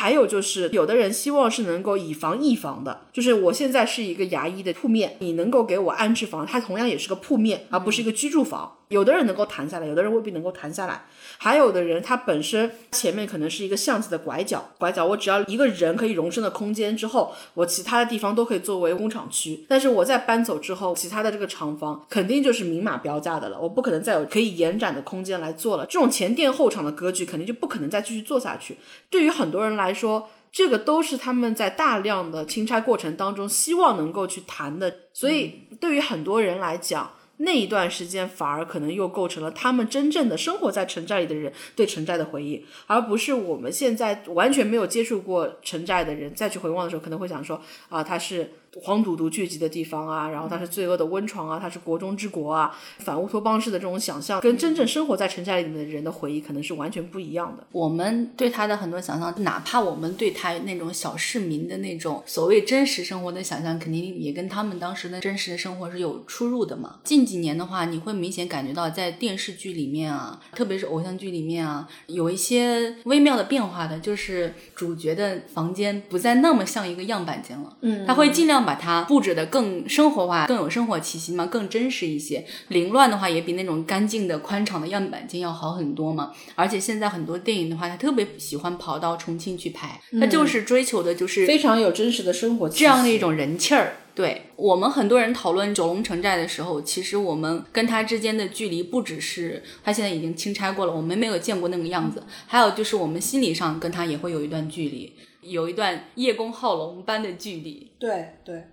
[SPEAKER 2] 还有就是，有的人希望是能够以房易房的，就是我现在是一个牙医的铺面，你能够给我安置房，它同样也是个铺面，而不是一个居住房。有的人能够谈下来，有的人未必能够谈下来。还有的人，他本身前面可能是一个巷子的拐角，拐角我只要一个人可以容身的空间之后，我其他的地方都可以作为工厂区。但是我在搬走之后，其他的这个厂房肯定就是明码标价的了，我不可能再有可以延展的空间来做了。这种前店后厂的格局肯定就不可能再继续做下去。对于很多人来说，这个都是他们在大量的清拆过程当中希望能够去谈的。所以对于很多人来讲，那一段时间反而可能又构成了他们真正的生活在城寨里的人对城寨的回忆，而不是我们现在完全没有接触过城寨的人再去回望的时候，可能会想说啊，他是黄赌毒聚集的地方啊，然后它是罪恶的温床啊，它是国中之国啊，反乌托邦式的这种想象，跟真正生活在城寨里面的人的回忆可能是完全不一样的。
[SPEAKER 1] 我们对他的很多想象，哪怕我们对他那种小市民的那种所谓真实生活的想象，肯定也跟他们当时的真实的生活是有出入的嘛。近几年的话，你会明显感觉到在电视剧里面啊，特别是偶像剧里面啊，有一些微妙的变化的，就是主角的房间不再那么像一个样板间了，嗯，他会尽量把它布置的更生活化、更有生活气息嘛，更真实一些。凌乱的话也比那种干净的宽敞的样板间要好很多嘛。而且现在很多电影的话，他特别喜欢跑到重庆去拍，他就是追求的就是
[SPEAKER 2] 非常有真实的生活
[SPEAKER 1] 这样的一种人气儿。对我们很多人讨论九龙城寨的时候，其实我们跟他之间的距离不只是他现在已经清拆过了，我们没有见过那个样子，还有就是我们心理上跟他也会有一段距离，有一段叶公好龙般的距离。
[SPEAKER 2] 对对，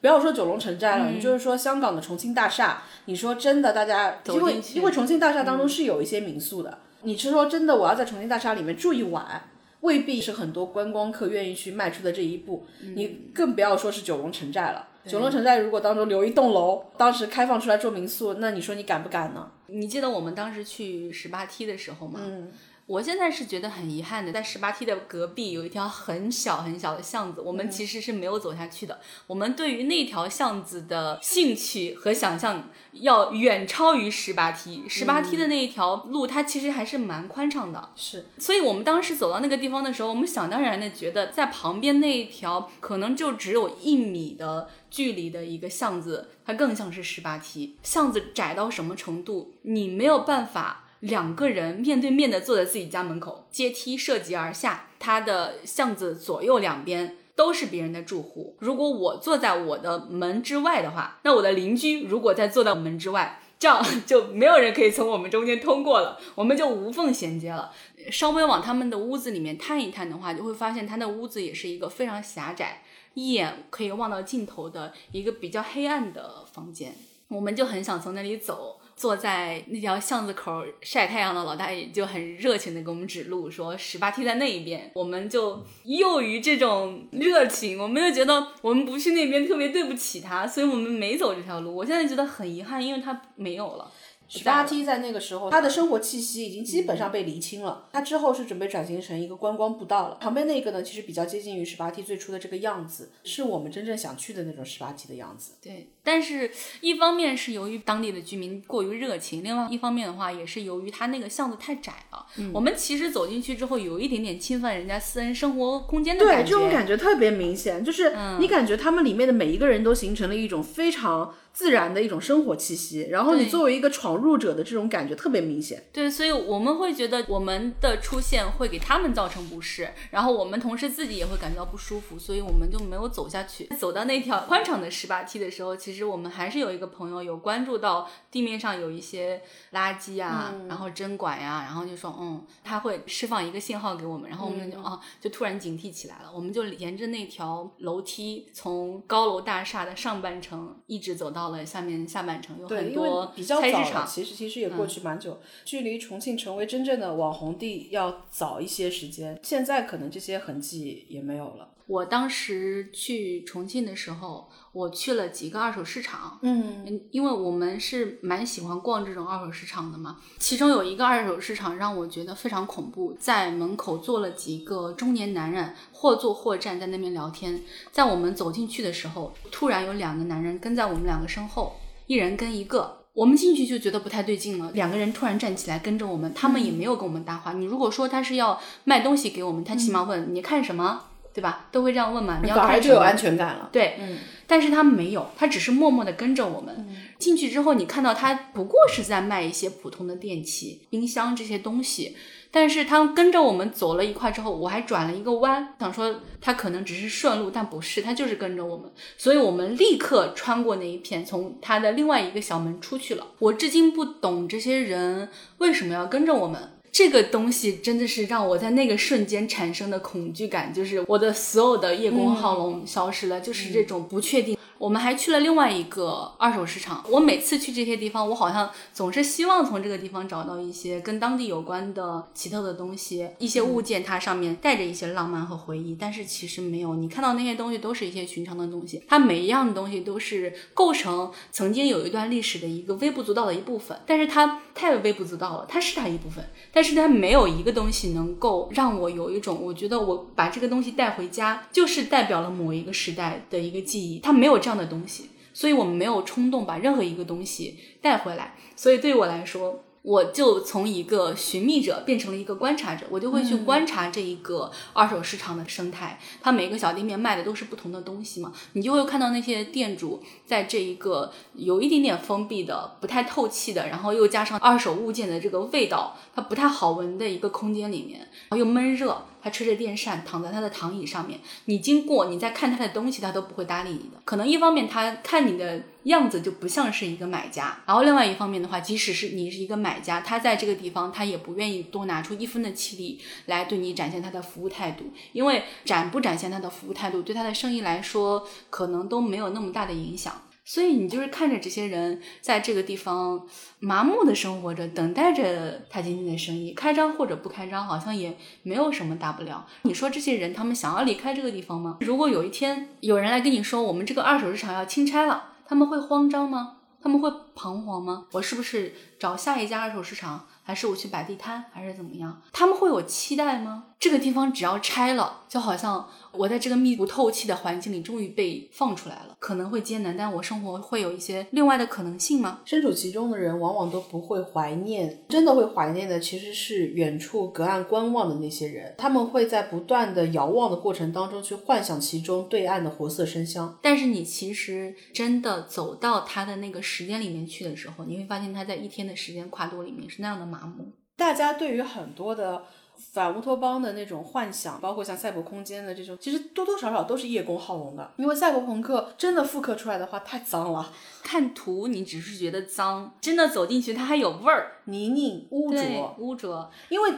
[SPEAKER 2] 不要说九龙城寨了，你就是说香港的重庆大厦，你说真的，大家因为因为重庆大厦当中是有一些民宿的，你是说真的，我要在重庆大厦里面住一晚。未必是很多观光客愿意去迈出的这一步，你更不要说是九龙城寨了。九龙城寨如果当中留一栋楼，当时开放出来做民宿，那你说你敢不敢呢？
[SPEAKER 1] 你记得我们当时去十八梯的时候吗？嗯。我现在是觉得很遗憾的，在十八梯的隔壁有一条很小很小的巷子，我们其实是没有走下去的。我们对于那条巷子的兴趣和想象要远超于十八梯。十八梯的那一条路，它其实还是蛮宽敞的。
[SPEAKER 2] 是，
[SPEAKER 1] 所以我们当时走到那个地方的时候，我们想当然的觉得，在旁边那一条可能就只有一米的距离的一个巷子，它更像是十八梯。巷子窄到什么程度？你没有办法。两个人面对面的坐在自己家门口，阶梯涉级而下，它的巷子左右两边都是别人的住户。如果我坐在我的门之外的话，那我的邻居如果再坐到门之外，这样就没有人可以从我们中间通过了，我们就无缝衔接了。稍微往他们的屋子里面探一探的话，就会发现他的屋子也是一个非常狭窄，一眼可以望到尽头的一个比较黑暗的房间。我们就很想从那里走。坐在那条巷子口晒太阳的老大爷就很热情的给我们指路，说十八梯在那一边。我们就囿于这种热情，我们就觉得我们不去那边特别对不起他，所以我们没走这条路。我现在觉得很遗憾，因为他没有了。
[SPEAKER 2] 十八梯在那个时候，他的生活气息已经基本上被厘清了。他之后是准备转型成一个观光步道了。旁边那个呢，其实比较接近于十八梯最初的这个样子，是我们真正想去的那种十八梯的样子。
[SPEAKER 1] 对。但是，一方面是由于当地的居民过于热情，另外一方面的话，也是由于它那个巷子太窄了。我们其实走进去之后，有一点点侵犯人家私人生活空间的感觉
[SPEAKER 2] 对，
[SPEAKER 1] 感
[SPEAKER 2] 这种。感觉特别明显，就是你感觉他们里面的每一个人都形成了一种非常自然的一种生活气息，然后你作为一个闯入者的这种感觉特别明显。
[SPEAKER 1] 对，所以我们会觉得我们的出现会给他们造成不适，然后我们同时自己也会感觉到不舒服，所以我们就没有走下去。走到那条宽敞的十八梯的时候，其实我们还是有一个朋友有关注到地面上有一些垃圾啊，然后针管呀、然后就说嗯，他会释放一个信号给我们，然后我们就啊、就突然警惕起来了，我们就沿着那条楼梯从高楼大厦的上半层一直走到了下面下半层，有很多
[SPEAKER 2] 比较早了，
[SPEAKER 1] 菜市场。嗯
[SPEAKER 2] 其实其实也过去蛮久，距离重庆成为真正的网红地要早一些时间。现在可能这些痕迹也没有了。
[SPEAKER 1] 我当时去重庆的时候，我去了几个二手市场，
[SPEAKER 2] 嗯，
[SPEAKER 1] 嗯，因为我们是蛮喜欢逛这种二手市场的嘛。其中有一个二手市场让我觉得非常恐怖，在门口坐了几个中年男人，或坐或站在那边聊天。在我们走进去的时候，突然有两个男人跟在我们两个身后，一人跟一个。我们进去就觉得不太对劲了，两个人突然站起来跟着我们，他们也没有跟我们搭话。你如果说他是要卖东西给我们，他起码问、你看什么，对吧？都会这样问嘛。你要
[SPEAKER 2] 反
[SPEAKER 1] 看什么？
[SPEAKER 2] 而就有安全感了。
[SPEAKER 1] 对，
[SPEAKER 2] 嗯
[SPEAKER 1] 但是他没有，他只是默默的跟着我们。进去之后，你看到他不过是在卖一些普通的电器、冰箱这些东西，但是他跟着我们走了一块之后，我还转了一个弯，想说他可能只是顺路，但不是，他就是跟着我们，所以我们立刻穿过那一片，从他的另外一个小门出去了。我至今不懂这些人为什么要跟着我们。这个东西真的是让我在那个瞬间产生的恐惧感，就是我的所有的叶公好龙消失了，就是这种不确定。我们还去了另外一个二手市场。我每次去这些地方，我好像总是希望从这个地方找到一些跟当地有关的奇特的东西，一些物件，它上面带着一些浪漫和回忆。但是其实没有，你看到那些东西都是一些寻常的东西，它每一样东西都是构成曾经有一段历史的一个微不足道的一部分。但是它太微不足道了，它是它一部分，但是它没有一个东西能够让我有一种，我觉得我把这个东西带回家，就是代表了某一个时代的一个记忆。它没有这样的东西，所以我们没有冲动把任何一个东西带回来。所以对我来说，我就从一个寻觅者变成了一个观察者，我就会去观察这一个二手市场的生态。它每个小店面卖的都是不同的东西嘛，你就会看到那些店主在这一个有一点点封闭的、不太透气的，然后又加上二手物件的这个味道，它不太好闻的一个空间里面，然后又闷热。他吹着电扇，躺在他的躺椅上面。你经过，你在看他的东西，他都不会搭理你的。可能一方面他看你的样子就不像是一个买家，然后另外一方面的话，即使是你是一个买家，他在这个地方他也不愿意多拿出一分的气力来对你展现他的服务态度，因为展不展现他的服务态度，对他的生意来说可能都没有那么大的影响。所以你就是看着这些人在这个地方麻木的生活着，等待着他今天的生意开张或者不开张，好像也没有什么大不了。你说这些人他们想要离开这个地方吗？如果有一天有人来跟你说我们这个二手市场要清拆了，他们会慌张吗？他们会彷徨吗？我是不是找下一家二手市场，还是我去摆地摊，还是怎么样？他们会有期待吗？这个地方只要拆了，就好像我在这个密不透气的环境里终于被放出来了，可能会艰难，但我生活会有一些另外的可能性吗？
[SPEAKER 2] 身处其中的人往往都不会怀念，真的会怀念的其实是远处隔岸观望的那些人，他们会在不断的遥望的过程当中去幻想其中对岸的活色生香。
[SPEAKER 1] 但是你其实真的走到他的那个时间里面去的时候，你会发现他在一天的时间跨度里面是那样的麻木。
[SPEAKER 2] 大家对于很多的反乌托邦的那种幻想，包括像赛博空间的这种，其实多多少少都是叶公好龙的。因为赛博朋克真的复刻出来的话太脏了，
[SPEAKER 1] 看图你只是觉得脏，真的走进去它还有味儿，
[SPEAKER 2] 泥泞污浊。
[SPEAKER 1] 污浊、
[SPEAKER 2] 因为。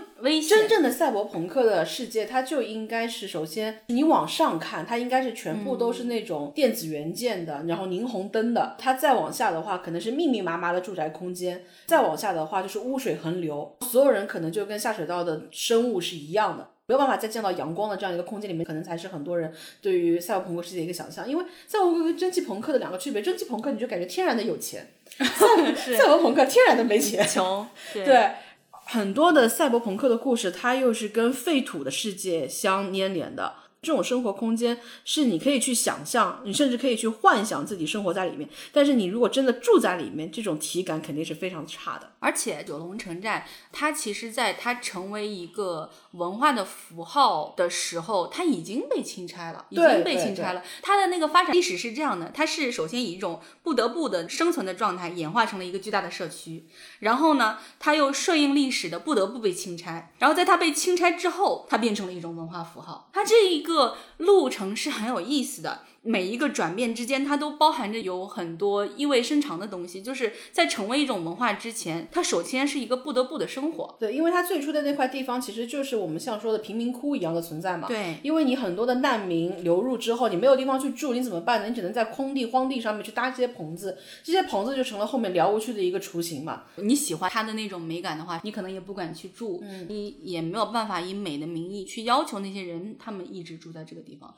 [SPEAKER 2] 真正的赛博朋克的世界，它就应该是首先你往上看，它应该是全部都是那种电子元件的，然后霓虹灯的。它再往下的话，可能是密密麻麻的住宅空间；再往下的话，就是污水横流，所有人可能就跟下水道的生物是一样的。没有办法再见到阳光的这样一个空间里面，可能才是很多人对于赛博朋克世界的一个想象。因为赛博朋克跟蒸汽朋克的两个区别，蒸汽朋克你就感觉天然的有钱，
[SPEAKER 1] 是
[SPEAKER 2] 赛博朋克天然的没钱。
[SPEAKER 1] 穷，对
[SPEAKER 2] 对，很多的赛博朋克的故事，它又是跟废土的世界相粘连的。这种生活空间是你可以去想象，你甚至可以去幻想自己生活在里面。但是你如果真的住在里面，这种体感肯定是非常差的。
[SPEAKER 1] 而且九龙城寨，它其实在它成为一个文化的符号的时候，它已经被钦差了，已经被钦差了。它的那个发展历史是这样的：它是首先以一种不得不的生存的状态演化成了一个巨大的社区，然后呢，它又顺应历史的不得不被钦差，然后在它被钦差之后，它变成了一种文化符号。它这一个路程是很有意思的。每一个转变之间，它都包含着有很多意味深长的东西。就是在成为一种文化之前，它首先是一个不得不的生活。
[SPEAKER 2] 对，因为它最初的那块地方其实就是我们像说的贫民窟一样的存在嘛。
[SPEAKER 1] 对，
[SPEAKER 2] 因为你很多的难民流入之后，你没有地方去住，你怎么办呢？你只能在空地、荒地上面去搭这些棚子，这些棚子就成了后面了无趣的一个雏形嘛。
[SPEAKER 1] 你喜欢它的那种美感的话，你可能也不敢去住，你也没有办法以美的名义去要求那些人，他们一直住在这个地方。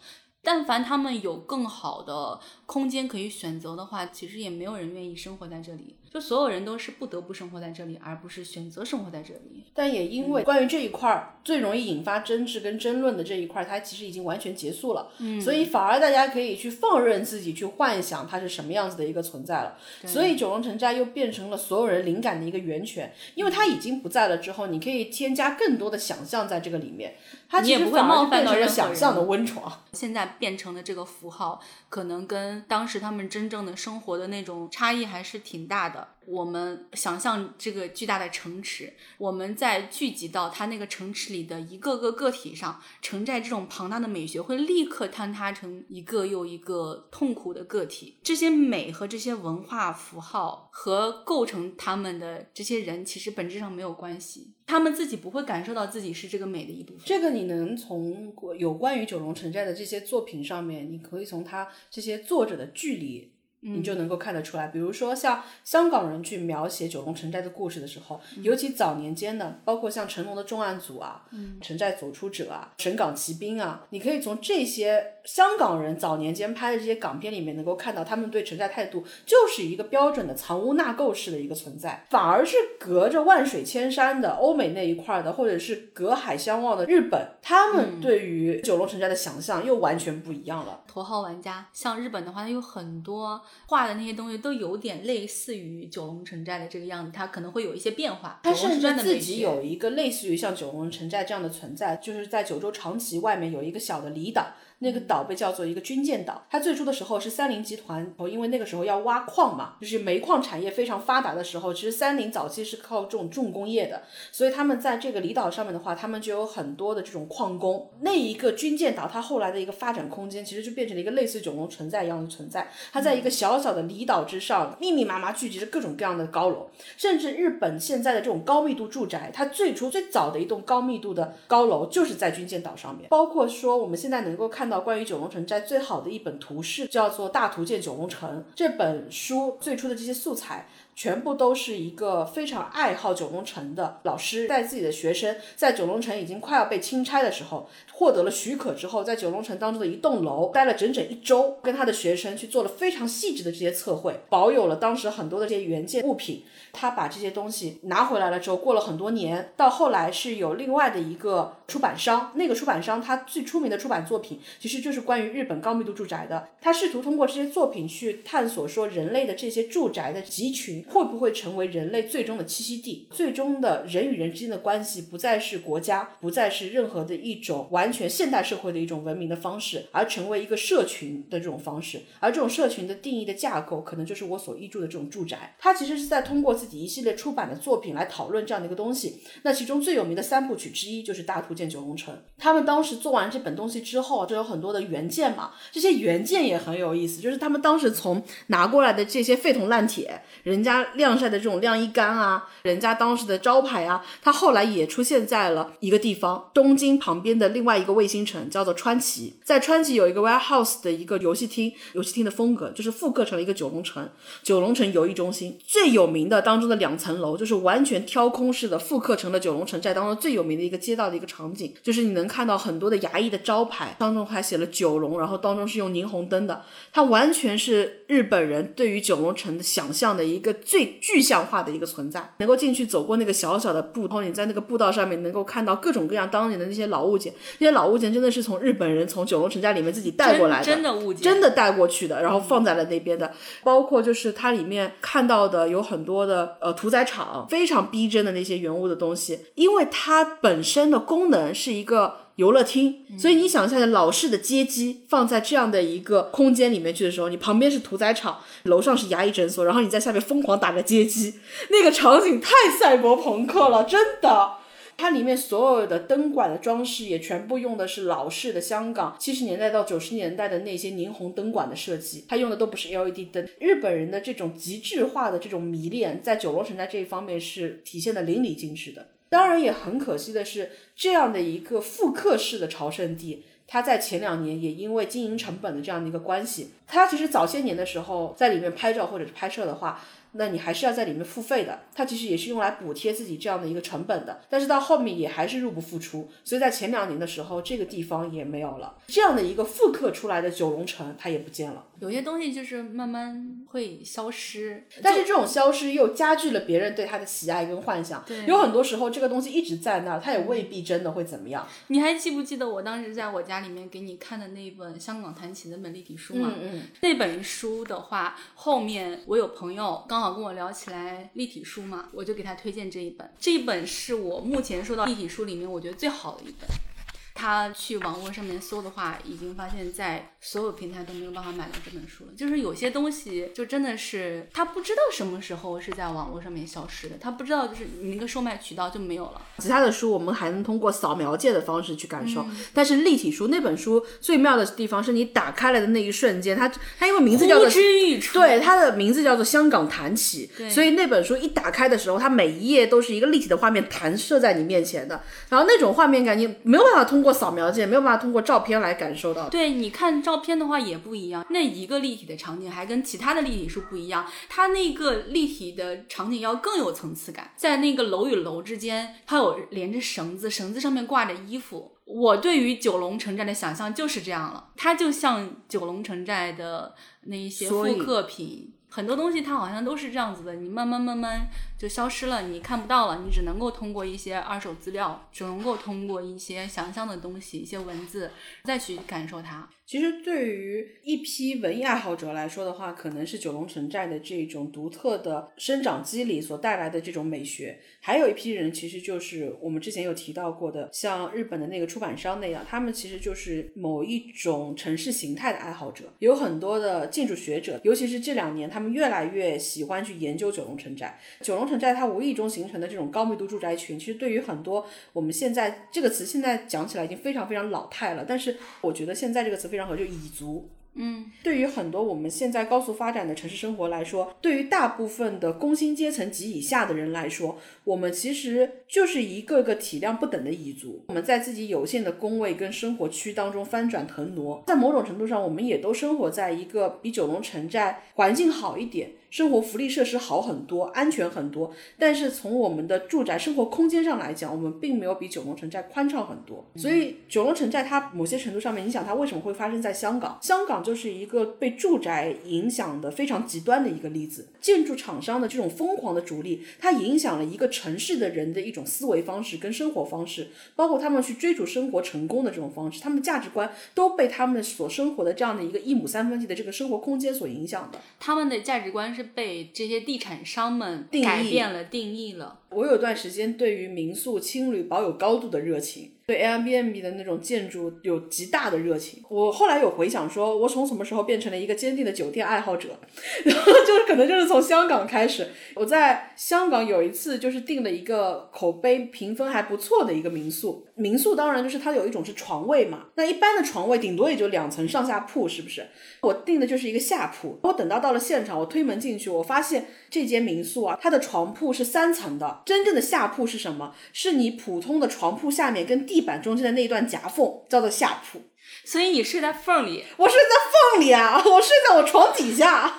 [SPEAKER 1] 但凡他们有更好的空间可以选择的话，其实也没有人愿意生活在这里。就所有人都是不得不生活在这里，而不是选择生活在这里。
[SPEAKER 2] 但也因为关于这一块儿最容易引发争执跟争论的这一块，它其实已经完全结束了。嗯，所以反而大家可以去放任自己去幻想它是什么样子的一个存在了。所以九龙城寨又变成了所有人灵感的一个源泉，因为它已经不在了之后，你可以添加更多的想象在这个里面。它
[SPEAKER 1] 你也不会冒犯到任何人。
[SPEAKER 2] 想象的温床，
[SPEAKER 1] 现在变成的这个符号，可能跟当时他们真正的生活的那种差异还是挺大的。我们想象这个巨大的城池，我们在聚集到它那个城池里的一个个个体上，城寨这种庞大的美学会立刻坍塌成一个又一个痛苦的个体。这些美和这些文化符号和构成他们的这些人，其实本质上没有关系，他们自己不会感受到自己是这个美的一部分。
[SPEAKER 2] 这个你能从有关于九龙城寨的这些作品上面，你可以从他这些作者的距离。你就能够看得出来，比如说像香港人去描写九龙城寨的故事的时候，尤其早年间的，包括像成龙的重案组啊，城寨走出者啊，神港奇兵啊，你可以从这些香港人早年间拍的这些港片里面，能够看到他们对城寨态度就是一个标准的藏污纳垢式的一个存在，反而是隔着万水千山的欧美那一块的，或者是隔海相望的日本，他们对于九龙城寨的想象又完全不一样了。
[SPEAKER 1] 头号玩家，像日本的话，它有很多。画的那些东西都有点类似于九龙城寨的这个样子，它可能会有一些变化。
[SPEAKER 2] 它甚至自己有一个类似于像九龙城寨这样的存在，就是在九州长崎外面有一个小的离岛。那个岛被叫做一个军舰岛，它最初的时候是三菱集团，因为那个时候要挖矿嘛，就是煤矿产业非常发达的时候，其实三菱早期是靠这种重工业的，所以他们在这个离岛上面的话，他们就有很多的这种矿工。那一个军舰岛，它后来的一个发展空间，其实就变成了一个类似九龙城寨一样的存在。它在一个小小的离岛之上，密密麻麻聚集着各种各样的高楼，甚至日本现在的这种高密度住宅，它最初最早的一栋高密度的高楼就是在军舰岛上面，包括说我们现在能够看。看到关于九龙城寨最好的一本图示，叫做《大图鉴九龙城》这本书最初的这些素材。全部都是一个非常爱好九龙城的老师，带自己的学生在九龙城已经快要被清拆的时候，获得了许可之后，在九龙城当中的一栋楼待了整整一周，跟他的学生去做了非常细致的这些测绘，保有了当时很多的这些原件物品。他把这些东西拿回来了之后，过了很多年，到后来是有另外的一个出版商，那个出版商他最出名的出版作品其实就是关于日本高密度住宅的。他试图通过这些作品去探索说人类的这些住宅的集群。会不会成为人类最终的栖息地？最终的人与人之间的关系不再是国家，不再是任何的一种完全现代社会的一种文明的方式，而成为一个社群的这种方式。而这种社群的定义的架构，可能就是我所依住的这种住宅。它其实是在通过自己一系列出版的作品来讨论这样的一个东西。那其中最有名的三部曲之一就是《大图鉴九龙城》。他们当时做完这本东西之后，就有很多的原件嘛。这些原件也很有意思，就是他们当时从拿过来的这些废铜烂铁，人家。晾晒的这种晾衣杆啊，人家当时的招牌啊，它后来也出现在了一个地方，东京旁边的另外一个卫星城，叫做川崎。在川崎有一个 warehouse 的一个游戏厅，游戏厅的风格就是复刻成了一个九龙城。九龙城游艺中心最有名的当中的两层楼，就是完全挑空式的复刻成了九龙城寨当中最有名的一个街道的一个场景，就是你能看到很多的牙医的招牌，当中还写了九龙，然后当中是用霓虹灯的，它完全是日本人对于九龙城的想象的一个。最具象化的一个存在。能够进去走过那个小小的步，然后你在那个步道上面能够看到各种各样当年的那些老物件，那些老物件真的是从日本人从九龙城寨里面自己带过来的，
[SPEAKER 1] 真的物件，
[SPEAKER 2] 真的带过去的，然后放在了那边的。包括就是它里面看到的有很多的呃屠宰场，非常逼真的那些原物的东西，因为它本身的功能是一个。游乐厅，所以你想象下老式的街机放在这样的一个空间里面去的时候，你旁边是屠宰场，楼上是牙医诊所，然后你在下面疯狂打着街机，那个场景太赛博朋克了，真的。它里面所有的灯管的装饰也全部用的是老式的香港七十年代到九十年代的那些霓虹灯管的设计，它用的都不是 LED 灯。日本人的这种极致化的这种迷恋，在九龙城寨这一方面是体现的淋漓尽致的。当然也很可惜的是，这样的一个复刻式的朝圣地，它在前两年也因为经营成本的这样的一个关系，它其实早些年的时候在里面拍照或者是拍摄的话。那你还是要在里面付费的，它其实也是用来补贴自己这样的一个成本的，但是到后面也还是入不敷出，所以在前两年的时候，这个地方也没有了，这样的一个复刻出来的九龙城，它也不见了。
[SPEAKER 1] 有些东西就是慢慢会消失，
[SPEAKER 2] 但是这种消失又加剧了别人对它的喜爱跟幻想。
[SPEAKER 1] 对，
[SPEAKER 2] 有很多时候这个东西一直在那儿，它也未必真的会怎么样。
[SPEAKER 1] 你还记不记得我当时在我家里面给你看的那一本《香港弹琴》那本立体书吗？
[SPEAKER 2] 嗯嗯。
[SPEAKER 1] 那本书的话，后面我有朋友刚好跟我聊起来立体书嘛，我就给他推荐这一本。这一本是我目前收到立体书里面我觉得最好的一本。他去网络上面搜的话，已经发现，在所有平台都没有办法买到这本书了。就是有些东西，就真的是他不知道什么时候是在网络上面消失的，他不知道就是你那个售卖渠道就没有了。
[SPEAKER 2] 其他的书我们还能通过扫描界的方式去感受，但是立体书那本书最妙的地方是你打开来的那一瞬间，它它因为名字叫做对它的名字叫做《香港弹起》，所以那本书一打开的时候，它每一页都是一个立体的画面弹射在你面前的，然后那种画面感你没有办法通过。过扫描件没有办法通过照片来感受到。
[SPEAKER 1] 对，你看照片的话也不一样。那一个立体的场景还跟其他的立体是不一样，它那个立体的场景要更有层次感。在那个楼与楼之间，它有连着绳子，绳子上面挂着衣服。我对于九龙城寨的想象就是这样了，它就像九龙城寨的那一些复刻品。很多东西它好像都是这样子的，你慢慢慢慢就消失了，你看不到了，你只能够通过一些二手资料，只能够通过一些想象的东西、一些文字再去感受它。
[SPEAKER 2] 其实对于一批文艺爱好者来说的话，可能是九龙城寨的这种独特的生长机理所带来的这种美学。还有一批人，其实就是我们之前有提到过的，像日本的那个出版商那样，他们其实就是某一种城市形态的爱好者。有很多的建筑学者，尤其是这两年，他们越来越喜欢去研究九龙城寨。九龙城寨它无意中形成的这种高密度住宅群，其实对于很多我们现在这个词现在讲起来已经非常非常老态了。但是我觉得现在这个词。非常好，就蚁族。
[SPEAKER 1] 嗯，
[SPEAKER 2] 对于很多我们现在高速发展的城市生活来说，对于大部分的工薪阶层及以下的人来说，我们其实就是一个个体量不等的蚁族。我们在自己有限的工位跟生活区当中翻转腾挪，在某种程度上，我们也都生活在一个比九龙城寨环境好一点。生活福利设施好很多，安全很多，但是从我们的住宅生活空间上来讲，我们并没有比九龙城寨宽敞很多。所以九龙城寨它某些程度上面，你想它为什么会发生在香港？香港就是一个被住宅影响的非常极端的一个例子。建筑厂商的这种疯狂的逐利，它影响了一个城市的人的一种思维方式跟生活方式，包括他们去追逐生活成功的这种方式，他们的价值观都被他们所生活的这样的一个一亩三分地的这个生活空间所影响的。
[SPEAKER 1] 他们的价值观是。被这些地产商们改变了定义了。
[SPEAKER 2] 我有段时间对于民宿青旅保有高度的热情。对 Airbnb 的那种建筑有极大的热情。我后来有回想，说我从什么时候变成了一个坚定的酒店爱好者？然后就是可能就是从香港开始。我在香港有一次就是订了一个口碑评分还不错的一个民宿。民宿当然就是它有一种是床位嘛，那一般的床位顶多也就两层上下铺，是不是？我订的就是一个下铺。我等到到了现场，我推门进去，我发现这间民宿啊，它的床铺是三层的。真正的下铺是什么？是你普通的床铺下面跟地。地板中间的那一段夹缝叫做下铺，
[SPEAKER 1] 所以你睡在缝里，
[SPEAKER 2] 我睡在缝里啊，我睡在我床底下。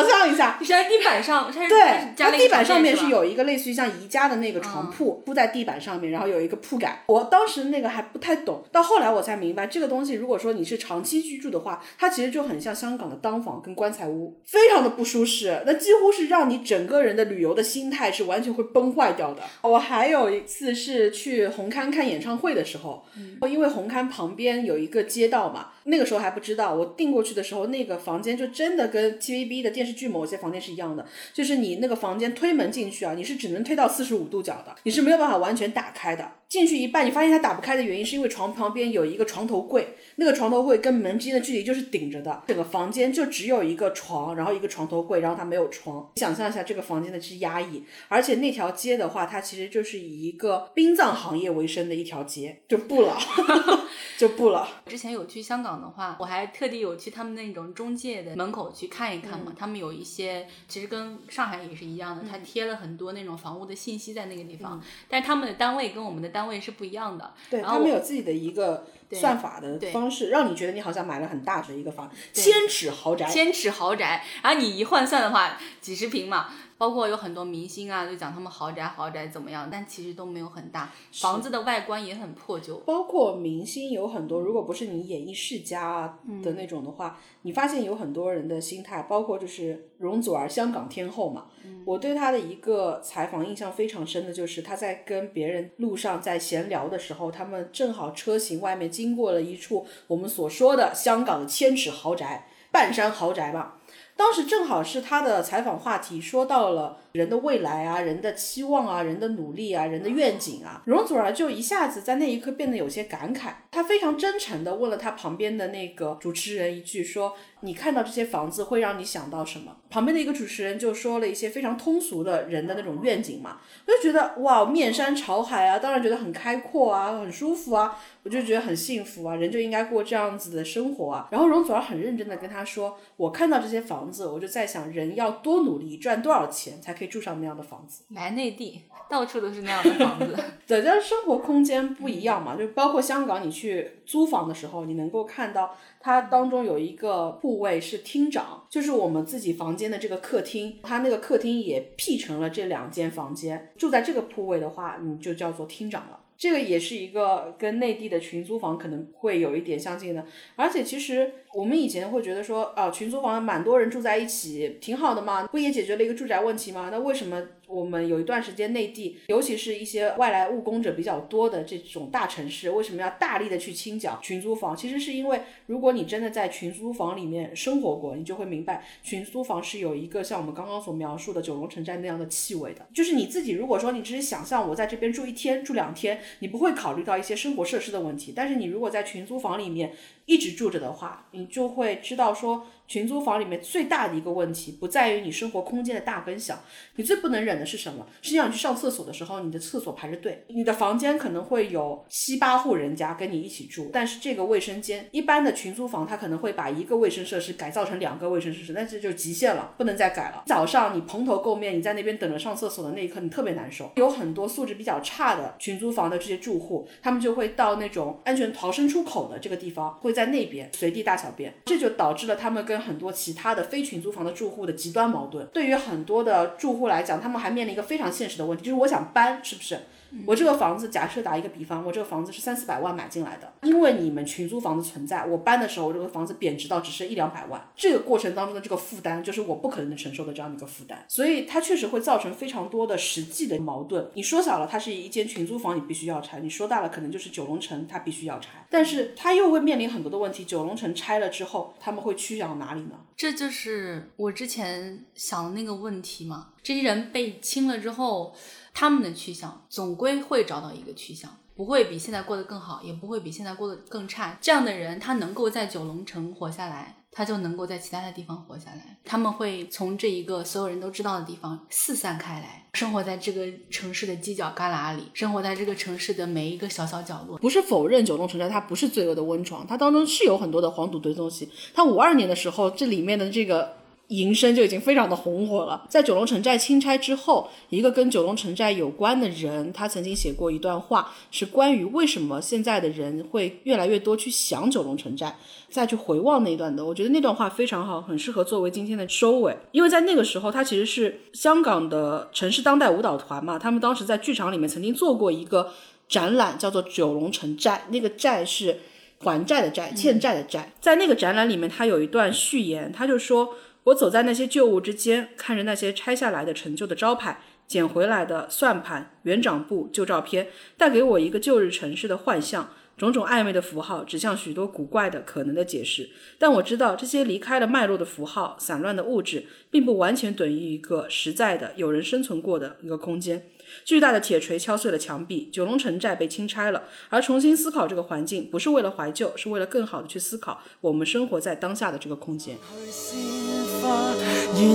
[SPEAKER 2] 想象一下，
[SPEAKER 1] 是在地板上，
[SPEAKER 2] 对，它地板上面是有一个类似于像宜家的那个床铺，铺在地板上面，然后有一个铺盖。我当时那个还不太懂，到后来我才明白，这个东西如果说你是长期居住的话，它其实就很像香港的当房跟棺材屋，非常的不舒适，那几乎是让你整个人的旅游的心态是完全会崩坏掉的。我还有一次是去红磡看演唱会的时候，因为红磡旁边有一个街道嘛，那个时候还不知道，我订过去的时候，那个房间就真的跟 TVB 的电视剧某些房间是一样的，就是你那个房间推门进去啊，你是只能推到四十五度角的，你是没有办法完全打开的。进去一半，你发现它打不开的原因是因为床旁边有一个床头柜，那个床头柜跟门之间的距离就是顶着的，整个房间就只有一个床，然后一个床头柜，然后它没有床。想象一下这个房间的之压抑，而且那条街的话，它其实就是以一个殡葬行业为生的一条街，就不了，就不了。
[SPEAKER 1] 之前有去香港的话，我还特地有去他们那种中介的门口去看一看嘛。他们有一些其实跟上海也是一样的，他贴了很多那种房屋的信息在那个地方，但是他们的单位跟我们的单位是不一样的。
[SPEAKER 2] 对
[SPEAKER 1] 然后
[SPEAKER 2] 他们有自己的一个算法的方式，让你觉得你好像买了很大的一个房，千尺豪宅。
[SPEAKER 1] 千尺豪宅，然后你一换算的话，几十平嘛。包括有很多明星啊，就讲他们豪宅豪宅怎么样，但其实都没有很大，房子的外观也很破旧。
[SPEAKER 2] 包括明星有很多，如果不是你演艺世家啊的那种的话，你发现有很多人的心态，包括就是容祖儿，香港天后嘛。我对她的一个采访印象非常深的就是她在跟别人路上在闲聊的时候，他们正好车型外面经过了一处我们所说的香港的千尺豪宅，半山豪宅吧。当时正好是他的采访话题，说到了人的未来啊，人的期望啊，人的努力啊，人的愿景啊。容祖儿就一下子在那一刻变得有些感慨，他非常真诚地问了他旁边的那个主持人一句，说：“你看到这些房子会让你想到什么？”旁边的一个主持人就说了一些非常通俗的人的那种愿景嘛，我就觉得哇，面山朝海啊，当然觉得很开阔啊，很舒服啊，我就觉得很幸福啊，人就应该过这样子的生活啊。然后容祖儿很认真的跟他说：“我看到这些房子，我就在想，人要多努力，赚多少钱才可以住上那样的房子。”
[SPEAKER 1] 来内地，到处都是那样的房子。
[SPEAKER 2] 对，但是生活空间不一样嘛，就包括香港，你去租房的时候，你能够看到它当中有一个铺位是厅长，就是我们自己房间的这个客厅，它那个客厅也辟成了这两间房间，住在这个铺位的话，你就叫做厅长了。这个也是一个跟内地的群租房可能会有一点相近的，而且其实我们以前会觉得说，啊，群租房蛮多人住在一起，挺好的嘛，不也解决了一个住宅问题吗？那为什么我们有一段时间内地，尤其是一些外来务工者比较多的这种大城市，为什么要大力的去清剿群租房？其实是因为，如果你真的在群租房里面生活过，你就会明白，群租房是有一个像我们刚刚所描述的九龙城寨那样的气味的。就是你自己，如果说你只是想象我在这边住一天、住两天，你不会考虑到一些生活设施的问题。但是你如果在群租房里面一直住着的话，你就会知道说，群租房里面最大的一个问题不在于你生活空间的大跟小，你最不能忍的是什么？是想去上厕所的时候，你的厕所排着队，你的房间可能会有七八户人家跟你一起住，但是这个卫生间，一般的群租房它可能会把一个卫生设施改造成两个卫生设施，但这就极限了，不能再改了。早上你蓬头垢面，你在那边等着上厕所的那一刻，你特别难受。有很多素质比较差的群租房的这些住户，他们就会到那种安全逃生出口的这个地方，会在那边随地大小便，这就导致了他们跟很多其他的非群租房的住户的极端矛盾。对于很多的住户来讲，他们还面临一个非常现实的问题，就是我想搬，是不是？我这个房子，假设打一个比方，我这个房子是三四百万买进来的，因为你们群租房子存在，我搬的时候，我这个房子贬值到只剩一两百万，这个过程当中的这个负担，就是我不可能承受的这样的一个负担，所以它确实会造成非常多的实际的矛盾。你说小了，它是一间群租房，你必须要拆；你说大了，可能就是九龙城，它必须要拆。但是它又会面临很多的问题，九龙城拆了之后，他们会去向哪里呢？
[SPEAKER 1] 这就是我之前想的那个问题嘛。这些人被清了之后，他们的去向总归会找到一个去向，不会比现在过得更好，也不会比现在过得更差。这样的人，他能够在九龙城活下来，他就能够在其他的地方活下来。他们会从这一个所有人都知道的地方四散开来，生活在这个城市的犄角旮旯里，生活在这个城市的每一个小小角落。
[SPEAKER 2] 不是否认九龙城寨它不是罪恶的温床，它当中是有很多的黄赌毒东西。它五二年的时候，这里面的这个营生就已经非常的红火了。在九龙城寨清拆之后，一个跟九龙城寨有关的人，他曾经写过一段话，是关于为什么现在的人会越来越多去想九龙城寨，再去回望那一段的。我觉得那段话非常好，很适合作为今天的收尾。因为在那个时候，他其实是香港的城市当代舞蹈团嘛，他们当时在剧场里面曾经做过一个展览，叫做九龙城寨，那个寨是。还债的债，欠债的债，在那个展览里面，他有一段序言，他就说：“我走在那些旧物之间，看着那些拆下来的陈旧的招牌，捡回来的算盘、园长簿、旧照片，带给我一个旧日城市的幻象。种种暧昧的符号，指向许多古怪的可能的解释。但我知道，这些离开了脉络的符号、散乱的物质，并不完全等于一个实在的、有人生存过的一个空间。”巨大的铁锤敲碎了墙壁，九龙城寨被清拆了。而重新思考这个环境，不是为了怀旧，是为了更好的去思考我们生活在当下的这个空间。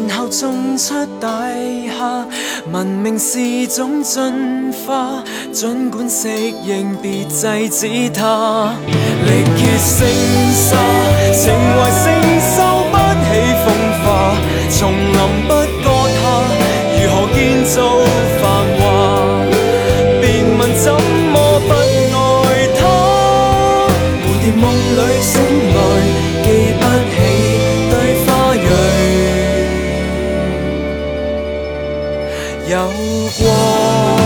[SPEAKER 2] 然后种出大厦，文明是种进化，尽管适应，别制止它。力竭星沙，情怀承受不起风化，丛林不变做繁华便问
[SPEAKER 3] 怎么不爱他蝴蝶梦里醒来记不起对花蕊
[SPEAKER 2] 有过。